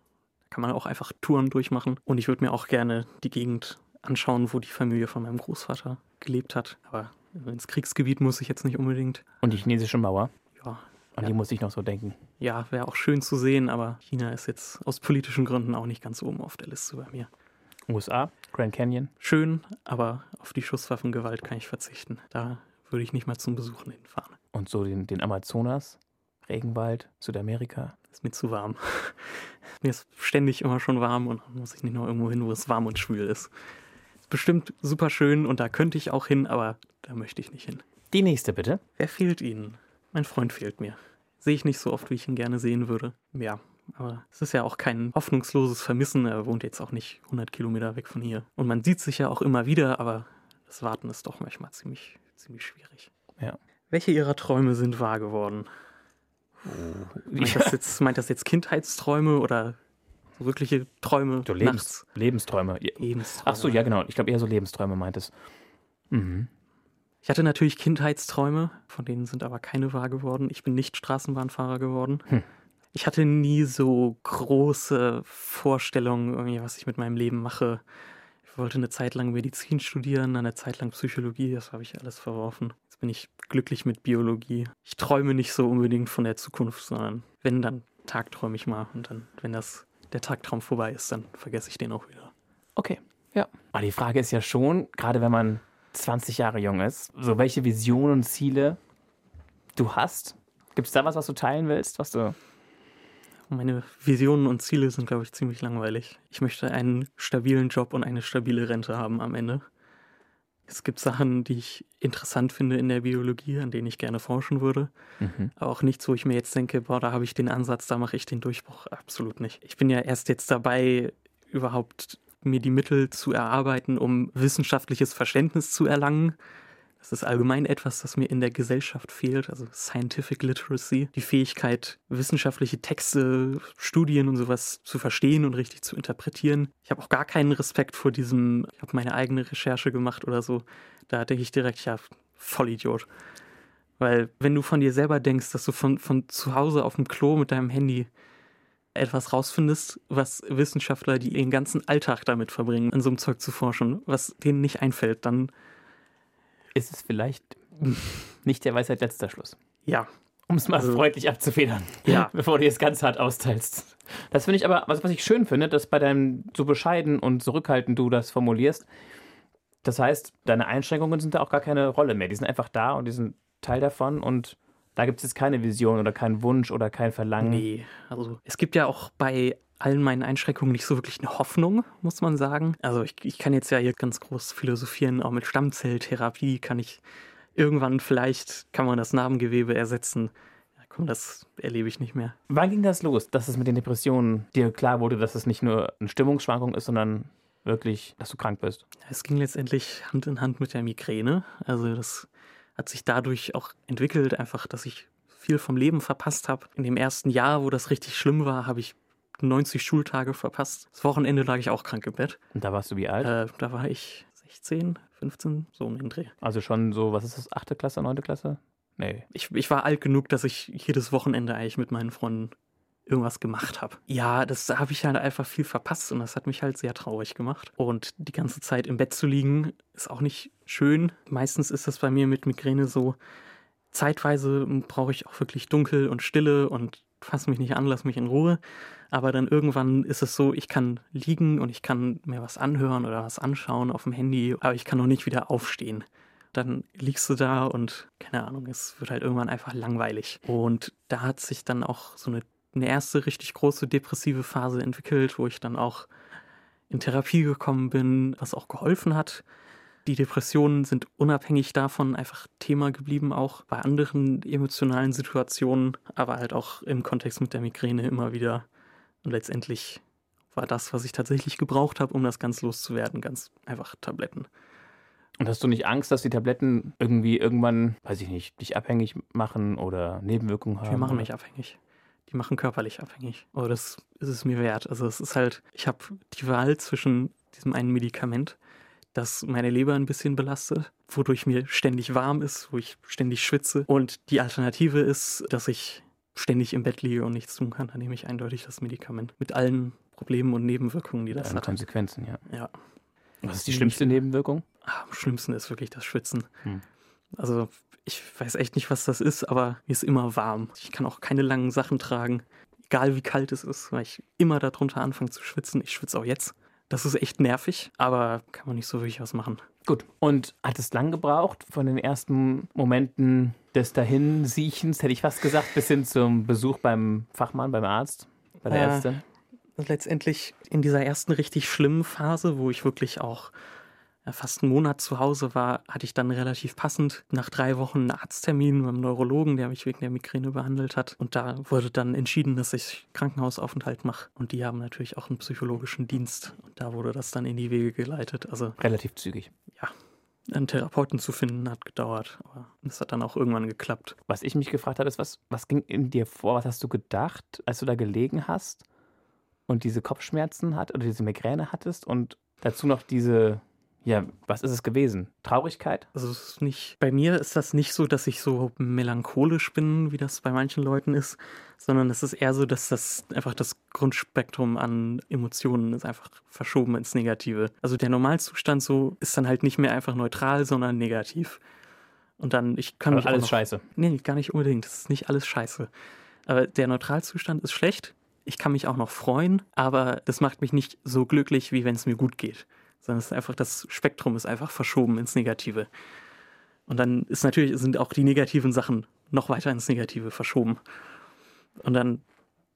Speaker 3: Da kann man auch einfach Touren durchmachen. Und ich würde mir auch gerne die Gegend anschauen, wo die Familie von meinem Großvater gelebt hat. Aber ins Kriegsgebiet muss ich jetzt nicht unbedingt.
Speaker 4: Und die chinesische Mauer? An ja. die muss ich noch so denken.
Speaker 3: Ja, wäre auch schön zu sehen, aber China ist jetzt aus politischen Gründen auch nicht ganz oben auf der Liste bei mir.
Speaker 4: USA, Grand Canyon.
Speaker 3: Schön, aber auf die Schusswaffengewalt kann ich verzichten. Da würde ich nicht mal zum Besuchen hinfahren.
Speaker 4: Und so den, den Amazonas, Regenwald, Südamerika?
Speaker 3: Ist mir zu warm. [LAUGHS] mir ist ständig immer schon warm und dann muss ich nicht noch irgendwo hin, wo es warm und schwül ist. Ist bestimmt super schön und da könnte ich auch hin, aber da möchte ich nicht hin.
Speaker 4: Die nächste bitte.
Speaker 3: Wer fehlt Ihnen? Mein Freund fehlt mir. Sehe ich nicht so oft, wie ich ihn gerne sehen würde. Ja, aber es ist ja auch kein hoffnungsloses Vermissen. Er wohnt jetzt auch nicht 100 Kilometer weg von hier. Und man sieht sich ja auch immer wieder, aber das Warten ist doch manchmal ziemlich, ziemlich schwierig.
Speaker 4: Ja.
Speaker 3: Welche Ihrer Träume sind wahr geworden? Meint, ja. das jetzt, meint das jetzt Kindheitsträume oder wirkliche Träume?
Speaker 4: So Lebens, Lebensträume.
Speaker 3: Lebensträume.
Speaker 4: Ach so, ja, genau. Ich glaube eher so Lebensträume meint es.
Speaker 3: Mhm. Ich hatte natürlich Kindheitsträume, von denen sind aber keine wahr geworden. Ich bin nicht Straßenbahnfahrer geworden. Hm. Ich hatte nie so große Vorstellungen, irgendwie, was ich mit meinem Leben mache. Ich wollte eine Zeit lang Medizin studieren, eine Zeit lang Psychologie, das habe ich alles verworfen. Jetzt bin ich glücklich mit Biologie. Ich träume nicht so unbedingt von der Zukunft, sondern wenn, dann tagträume ich mal. Und dann, wenn das der Tagtraum vorbei ist, dann vergesse ich den auch wieder.
Speaker 4: Okay, ja. Aber die Frage ist ja schon, gerade wenn man 20 Jahre jung ist, so welche Visionen und Ziele du hast. Gibt es da was, was du teilen willst, was du
Speaker 3: meine Visionen und Ziele sind, glaube ich, ziemlich langweilig. Ich möchte einen stabilen Job und eine stabile Rente haben am Ende. Es gibt Sachen, die ich interessant finde in der Biologie, an denen ich gerne forschen würde. Mhm. Aber auch nichts, wo ich mir jetzt denke, boah, da habe ich den Ansatz, da mache ich den Durchbruch. Absolut nicht. Ich bin ja erst jetzt dabei, überhaupt mir die Mittel zu erarbeiten, um wissenschaftliches Verständnis zu erlangen. Das ist allgemein etwas, das mir in der Gesellschaft fehlt, also Scientific Literacy, die Fähigkeit, wissenschaftliche Texte, Studien und sowas zu verstehen und richtig zu interpretieren. Ich habe auch gar keinen Respekt vor diesem, ich habe meine eigene Recherche gemacht oder so. Da denke ich direkt, ja, Vollidiot. Weil wenn du von dir selber denkst, dass du von, von zu Hause auf dem Klo mit deinem Handy etwas rausfindest, was Wissenschaftler, die ihren ganzen Alltag damit verbringen, an so einem Zeug zu forschen, was denen nicht einfällt, dann
Speaker 4: ist es vielleicht nicht der Weisheit letzter Schluss.
Speaker 3: Ja.
Speaker 4: Um es mal also, freundlich abzufedern, ja. [LAUGHS] bevor du es ganz hart austeilst. Das finde ich aber, was, was ich schön finde, dass bei deinem so bescheiden und zurückhaltend du das formulierst. Das heißt, deine Einschränkungen sind da auch gar keine Rolle mehr. Die sind einfach da und die sind Teil davon und da gibt es jetzt keine Vision oder keinen Wunsch oder kein Verlangen.
Speaker 3: Nee, also es gibt ja auch bei allen meinen Einschränkungen nicht so wirklich eine Hoffnung, muss man sagen. Also ich, ich kann jetzt ja hier ganz groß philosophieren, auch mit Stammzelltherapie kann ich irgendwann vielleicht, kann man das Narbengewebe ersetzen. Ja, komm, das erlebe ich nicht mehr.
Speaker 4: Wann ging das los, dass es mit den Depressionen dir klar wurde, dass es nicht nur eine Stimmungsschwankung ist, sondern wirklich, dass du krank bist?
Speaker 3: Es ging letztendlich Hand in Hand mit der Migräne. Also das hat sich dadurch auch entwickelt, einfach, dass ich viel vom Leben verpasst habe. In dem ersten Jahr, wo das richtig schlimm war, habe ich 90 Schultage verpasst. Das Wochenende lag ich auch krank im Bett.
Speaker 4: Und da warst du wie alt?
Speaker 3: Äh, da war ich 16, 15, so um den Dreh.
Speaker 4: Also schon so, was ist das, 8. Klasse, 9. Klasse?
Speaker 3: Nee. Ich, ich war alt genug, dass ich jedes Wochenende eigentlich mit meinen Freunden irgendwas gemacht habe. Ja, das habe ich halt einfach viel verpasst und das hat mich halt sehr traurig gemacht. Und die ganze Zeit im Bett zu liegen, ist auch nicht schön. Meistens ist das bei mir mit Migräne so, zeitweise brauche ich auch wirklich dunkel und Stille und fass mich nicht an, lass mich in Ruhe. Aber dann irgendwann ist es so, ich kann liegen und ich kann mir was anhören oder was anschauen auf dem Handy, aber ich kann noch nicht wieder aufstehen. Dann liegst du da und keine Ahnung, es wird halt irgendwann einfach langweilig. Und da hat sich dann auch so eine, eine erste richtig große depressive Phase entwickelt, wo ich dann auch in Therapie gekommen bin, was auch geholfen hat die Depressionen sind unabhängig davon einfach Thema geblieben, auch bei anderen emotionalen Situationen, aber halt auch im Kontext mit der Migräne immer wieder. Und letztendlich war das, was ich tatsächlich gebraucht habe, um das ganz loszuwerden, ganz einfach Tabletten.
Speaker 4: Und hast du nicht Angst, dass die Tabletten irgendwie irgendwann, weiß ich nicht, dich abhängig machen oder Nebenwirkungen haben?
Speaker 3: Die machen mich abhängig. Die machen körperlich abhängig. Aber das ist es mir wert. Also es ist halt, ich habe die Wahl zwischen diesem einen Medikament das meine Leber ein bisschen belastet, wodurch mir ständig warm ist, wo ich ständig schwitze. Und die Alternative ist, dass ich ständig im Bett liege und nichts tun kann. Dann nehme ich eindeutig das Medikament. Mit allen Problemen und Nebenwirkungen, die das
Speaker 4: hat. Konsequenzen, ja.
Speaker 3: Ja.
Speaker 4: Was ist die schlimmste Nebenwirkung?
Speaker 3: Ah, am schlimmsten ist wirklich das Schwitzen. Hm. Also ich weiß echt nicht, was das ist, aber mir ist immer warm. Ich kann auch keine langen Sachen tragen, egal wie kalt es ist, weil ich immer darunter anfange zu schwitzen. Ich schwitze auch jetzt. Das ist echt nervig, aber kann man nicht so wirklich was machen.
Speaker 4: Gut. Und hat es lang gebraucht von den ersten Momenten des Dahinsiechens, hätte ich fast gesagt, bis hin zum Besuch beim Fachmann, beim Arzt, bei der äh, Ärztin?
Speaker 3: Letztendlich in dieser ersten richtig schlimmen Phase, wo ich wirklich auch fast einen Monat zu Hause war, hatte ich dann relativ passend nach drei Wochen einen Arzttermin beim Neurologen, der mich wegen der Migräne behandelt hat. Und da wurde dann entschieden, dass ich Krankenhausaufenthalt mache. Und die haben natürlich auch einen psychologischen Dienst. Und da wurde das dann in die Wege geleitet. Also
Speaker 4: relativ zügig.
Speaker 3: Ja. Einen Therapeuten zu finden hat gedauert, aber es hat dann auch irgendwann geklappt.
Speaker 4: Was ich mich gefragt habe, ist, was, was ging in dir vor? Was hast du gedacht, als du da gelegen hast und diese Kopfschmerzen hat oder diese Migräne hattest und dazu noch diese ja, was ist es gewesen? Traurigkeit?
Speaker 3: Also es ist nicht, bei mir ist das nicht so, dass ich so melancholisch bin, wie das bei manchen Leuten ist, sondern es ist eher so, dass das einfach das Grundspektrum an Emotionen ist einfach verschoben ins Negative. Also der Normalzustand so ist dann halt nicht mehr einfach neutral, sondern negativ. Und dann, ich kann
Speaker 4: Aber mich alles noch, scheiße.
Speaker 3: Nee, gar nicht unbedingt. Das ist nicht alles scheiße. Aber der Neutralzustand ist schlecht. Ich kann mich auch noch freuen, aber das macht mich nicht so glücklich, wie wenn es mir gut geht sondern es ist einfach, das Spektrum ist einfach verschoben ins Negative. Und dann ist natürlich, sind auch die negativen Sachen noch weiter ins Negative verschoben. Und dann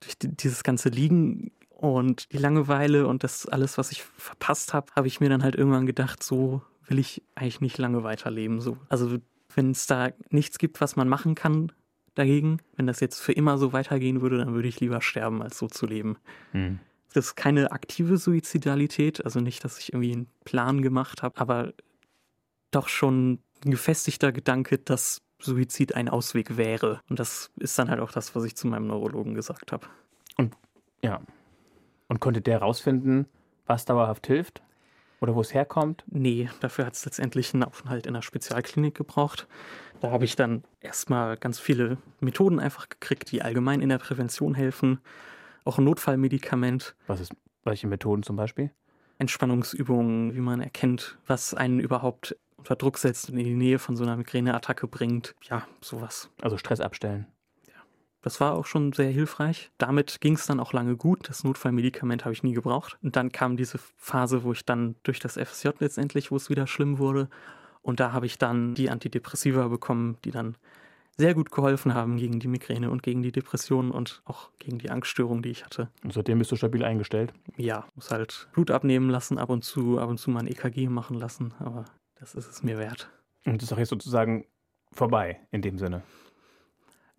Speaker 3: durch dieses ganze Liegen und die Langeweile und das alles, was ich verpasst habe, habe ich mir dann halt irgendwann gedacht, so will ich eigentlich nicht lange weiterleben. So. Also wenn es da nichts gibt, was man machen kann dagegen, wenn das jetzt für immer so weitergehen würde, dann würde ich lieber sterben, als so zu leben. Hm. Das ist keine aktive Suizidalität, also nicht, dass ich irgendwie einen Plan gemacht habe, aber doch schon ein gefestigter Gedanke, dass Suizid ein Ausweg wäre. Und das ist dann halt auch das, was ich zu meinem Neurologen gesagt habe.
Speaker 4: Und ja. Und konnte der herausfinden, was dauerhaft hilft? Oder wo es herkommt?
Speaker 3: Nee, dafür hat es letztendlich einen Aufenthalt in einer Spezialklinik gebraucht. Da habe ich dann erstmal ganz viele Methoden einfach gekriegt, die allgemein in der Prävention helfen. Auch ein Notfallmedikament.
Speaker 4: Was ist, welche Methoden zum Beispiel?
Speaker 3: Entspannungsübungen, wie man erkennt, was einen überhaupt unter Druck setzt und in die Nähe von so einer Migräneattacke bringt. Ja, sowas.
Speaker 4: Also Stress abstellen.
Speaker 3: Das war auch schon sehr hilfreich. Damit ging es dann auch lange gut. Das Notfallmedikament habe ich nie gebraucht. Und dann kam diese Phase, wo ich dann durch das FSJ letztendlich, wo es wieder schlimm wurde. Und da habe ich dann die Antidepressiva bekommen, die dann sehr gut geholfen haben gegen die Migräne und gegen die Depressionen und auch gegen die Angststörung, die ich hatte.
Speaker 4: Und seitdem bist du stabil eingestellt?
Speaker 3: Ja, muss halt Blut abnehmen lassen, ab und zu, ab und zu mal ein EKG machen lassen, aber das ist es mir wert.
Speaker 4: Und das ist auch jetzt sozusagen vorbei in dem Sinne.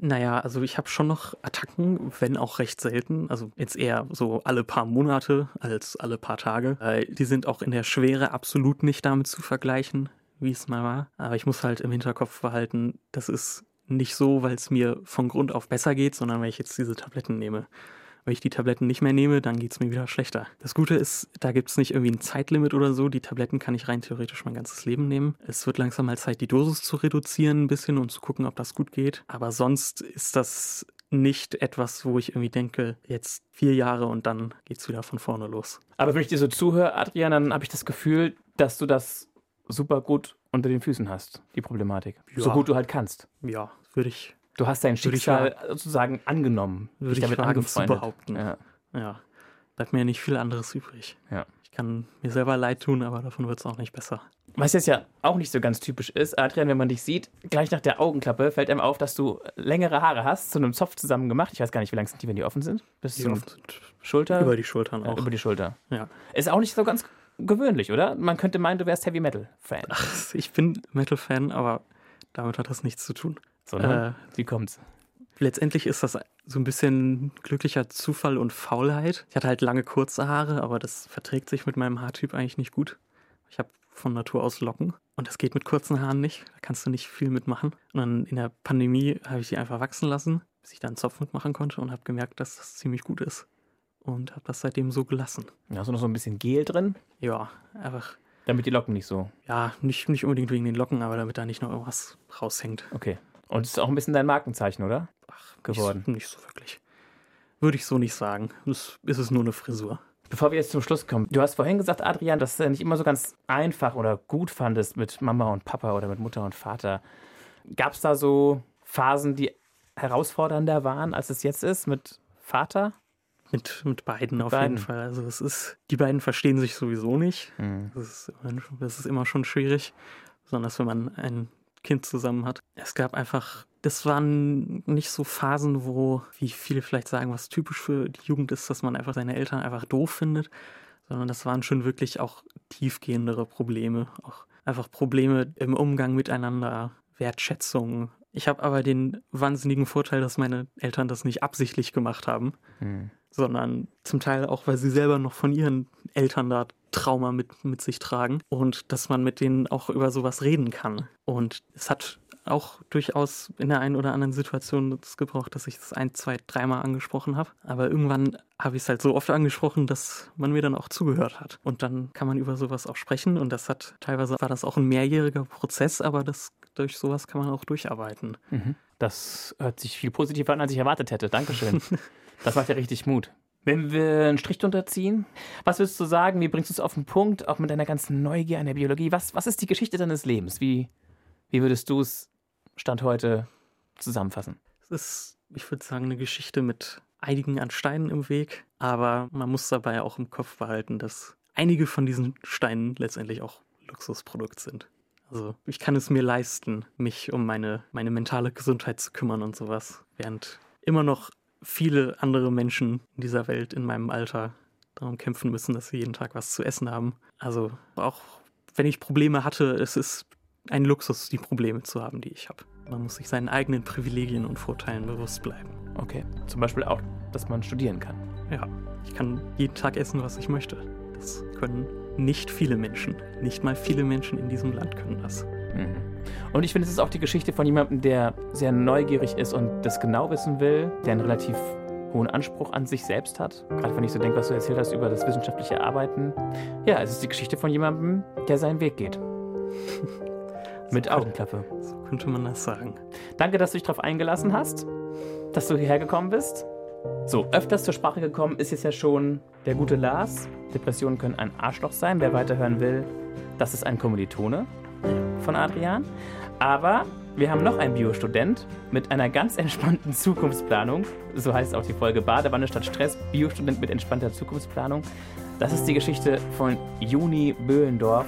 Speaker 3: Naja, also ich habe schon noch Attacken, wenn auch recht selten. Also jetzt eher so alle paar Monate als alle paar Tage. Die sind auch in der Schwere absolut nicht damit zu vergleichen, wie es mal war. Aber ich muss halt im Hinterkopf behalten, das ist nicht so, weil es mir von Grund auf besser geht, sondern weil ich jetzt diese Tabletten nehme. Wenn ich die Tabletten nicht mehr nehme, dann geht es mir wieder schlechter. Das Gute ist, da gibt es nicht irgendwie ein Zeitlimit oder so. Die Tabletten kann ich rein theoretisch mein ganzes Leben nehmen. Es wird langsam mal Zeit, die Dosis zu reduzieren ein bisschen und zu gucken, ob das gut geht. Aber sonst ist das nicht etwas, wo ich irgendwie denke, jetzt vier Jahre und dann geht es wieder von vorne los.
Speaker 4: Aber wenn ich dir so zuhöre, Adrian, dann habe ich das Gefühl, dass du das super gut unter den Füßen hast, die Problematik. Ja. So gut du halt kannst.
Speaker 3: Ja, würde ich
Speaker 4: Du hast dein Schicksal sozusagen angenommen.
Speaker 3: Würde ich damit wagen zu behaupten. Ja. ja. Bleibt mir nicht viel anderes übrig.
Speaker 4: Ja.
Speaker 3: Ich kann mir selber leid tun, aber davon wird es auch nicht besser.
Speaker 4: Was jetzt ja auch nicht so ganz typisch ist, Adrian, wenn man dich sieht, gleich nach der Augenklappe fällt einem auf, dass du längere Haare hast, zu einem Zopf zusammen gemacht. Ich weiß gar nicht, wie lang sind die, wenn die offen sind?
Speaker 3: Bis die zum
Speaker 4: Schulter?
Speaker 3: Über die Schultern auch.
Speaker 4: Ja, über die Schulter.
Speaker 3: Ja.
Speaker 4: Ist auch nicht so ganz gewöhnlich, oder? Man könnte meinen, du wärst Heavy Metal Fan.
Speaker 3: Ach, ich bin Metal Fan, aber damit hat das nichts zu tun.
Speaker 4: Sondern, äh, wie kommt's?
Speaker 3: letztendlich ist das so ein bisschen glücklicher Zufall und Faulheit. Ich hatte halt lange kurze Haare, aber das verträgt sich mit meinem Haartyp eigentlich nicht gut. Ich habe von Natur aus Locken und das geht mit kurzen Haaren nicht. Da kannst du nicht viel mitmachen. Und dann in der Pandemie habe ich die einfach wachsen lassen, bis ich da einen Zopf mitmachen konnte und habe gemerkt, dass das ziemlich gut ist. Und habe das seitdem so gelassen.
Speaker 4: Hast du noch so ein bisschen Gel drin?
Speaker 3: Ja, einfach.
Speaker 4: Damit die Locken nicht so.
Speaker 3: Ja, nicht, nicht unbedingt wegen den Locken, aber damit da nicht noch irgendwas raushängt.
Speaker 4: Okay. Und es ist auch ein bisschen dein Markenzeichen, oder?
Speaker 3: Ach, geworden. Nicht, nicht so wirklich. Würde ich so nicht sagen. Es ist nur eine Frisur.
Speaker 4: Bevor wir jetzt zum Schluss kommen, du hast vorhin gesagt, Adrian, dass du nicht immer so ganz einfach oder gut fandest mit Mama und Papa oder mit Mutter und Vater. Gab es da so Phasen, die herausfordernder waren, als es jetzt ist mit Vater?
Speaker 3: Mit, mit beiden auf beiden. jeden Fall. Also es ist, die beiden verstehen sich sowieso nicht. Mhm. Das, ist, das ist immer schon schwierig. Besonders wenn man ein Kind zusammen hat. Es gab einfach, das waren nicht so Phasen, wo, wie viele vielleicht sagen, was typisch für die Jugend ist, dass man einfach seine Eltern einfach doof findet, sondern das waren schon wirklich auch tiefgehendere Probleme, auch einfach Probleme im Umgang miteinander, Wertschätzung. Ich habe aber den wahnsinnigen Vorteil, dass meine Eltern das nicht absichtlich gemacht haben, hm. Sondern zum Teil auch, weil sie selber noch von ihren Eltern da Trauma mit, mit sich tragen und dass man mit denen auch über sowas reden kann. Und es hat auch durchaus in der einen oder anderen Situation das gebraucht, dass ich das ein, zwei, dreimal angesprochen habe. Aber irgendwann habe ich es halt so oft angesprochen, dass man mir dann auch zugehört hat. Und dann kann man über sowas auch sprechen. Und das hat teilweise war das auch ein mehrjähriger Prozess, aber das durch sowas kann man auch durcharbeiten.
Speaker 4: Mhm. Das hört sich viel positiver an, als ich erwartet hätte. Dankeschön. [LAUGHS] das macht ja richtig Mut. Wenn wir einen Strich drunter ziehen, was würdest du sagen? Wie bringst du es auf den Punkt, auch mit deiner ganzen Neugier an der Biologie? Was, was ist die Geschichte deines Lebens? Wie, wie würdest du es Stand heute zusammenfassen?
Speaker 3: Es ist, ich würde sagen, eine Geschichte mit einigen an Steinen im Weg, aber man muss dabei auch im Kopf behalten, dass einige von diesen Steinen letztendlich auch Luxusprodukt sind. Also ich kann es mir leisten, mich um meine, meine mentale Gesundheit zu kümmern und sowas, während immer noch viele andere Menschen in dieser Welt in meinem Alter darum kämpfen müssen, dass sie jeden Tag was zu essen haben. Also auch wenn ich Probleme hatte, es ist ein Luxus, die Probleme zu haben, die ich habe. Man muss sich seinen eigenen Privilegien und Vorteilen bewusst bleiben.
Speaker 4: Okay. Zum Beispiel auch, dass man studieren kann.
Speaker 3: Ja. Ich kann jeden Tag essen, was ich möchte. Das können nicht viele Menschen. Nicht mal viele Menschen in diesem Land können das. Mhm.
Speaker 4: Und ich finde, es ist auch die Geschichte von jemandem, der sehr neugierig ist und das genau wissen will, der einen relativ hohen Anspruch an sich selbst hat. Gerade wenn ich so denke, was du erzählt hast über das wissenschaftliche Arbeiten. Ja, es ist die Geschichte von jemandem, der seinen Weg geht. [LAUGHS] Mit Augenklappe.
Speaker 3: So könnte man das sagen.
Speaker 4: Danke, dass du dich darauf eingelassen hast, dass du hierher gekommen bist. So, öfters zur Sprache gekommen ist jetzt ja schon der gute Lars. Depressionen können ein Arschloch sein. Wer weiterhören will, das ist ein Kommilitone von Adrian. Aber wir haben noch einen Biostudent mit einer ganz entspannten Zukunftsplanung. So heißt auch die Folge Badewanne statt Stress. Biostudent mit entspannter Zukunftsplanung. Das ist die Geschichte von Juni Böhlendorf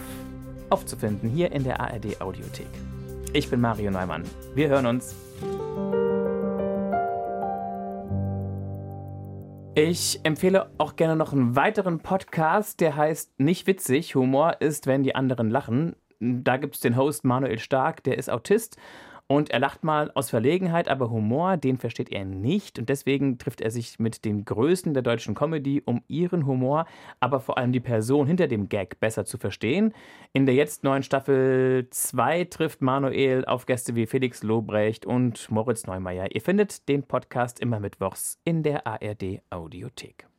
Speaker 4: aufzufinden hier in der ARD Audiothek. Ich bin Mario Neumann. Wir hören uns. Ich empfehle auch gerne noch einen weiteren Podcast, der heißt Nicht witzig. Humor ist, wenn die anderen lachen. Da gibt es den Host Manuel Stark, der ist Autist und er lacht mal aus Verlegenheit, aber Humor, den versteht er nicht. Und deswegen trifft er sich mit den Größten der deutschen Comedy, um ihren Humor, aber vor allem die Person hinter dem Gag besser zu verstehen. In der jetzt neuen Staffel 2 trifft Manuel auf Gäste wie Felix Lobrecht und Moritz Neumeier. Ihr findet den Podcast immer mittwochs in der ARD Audiothek.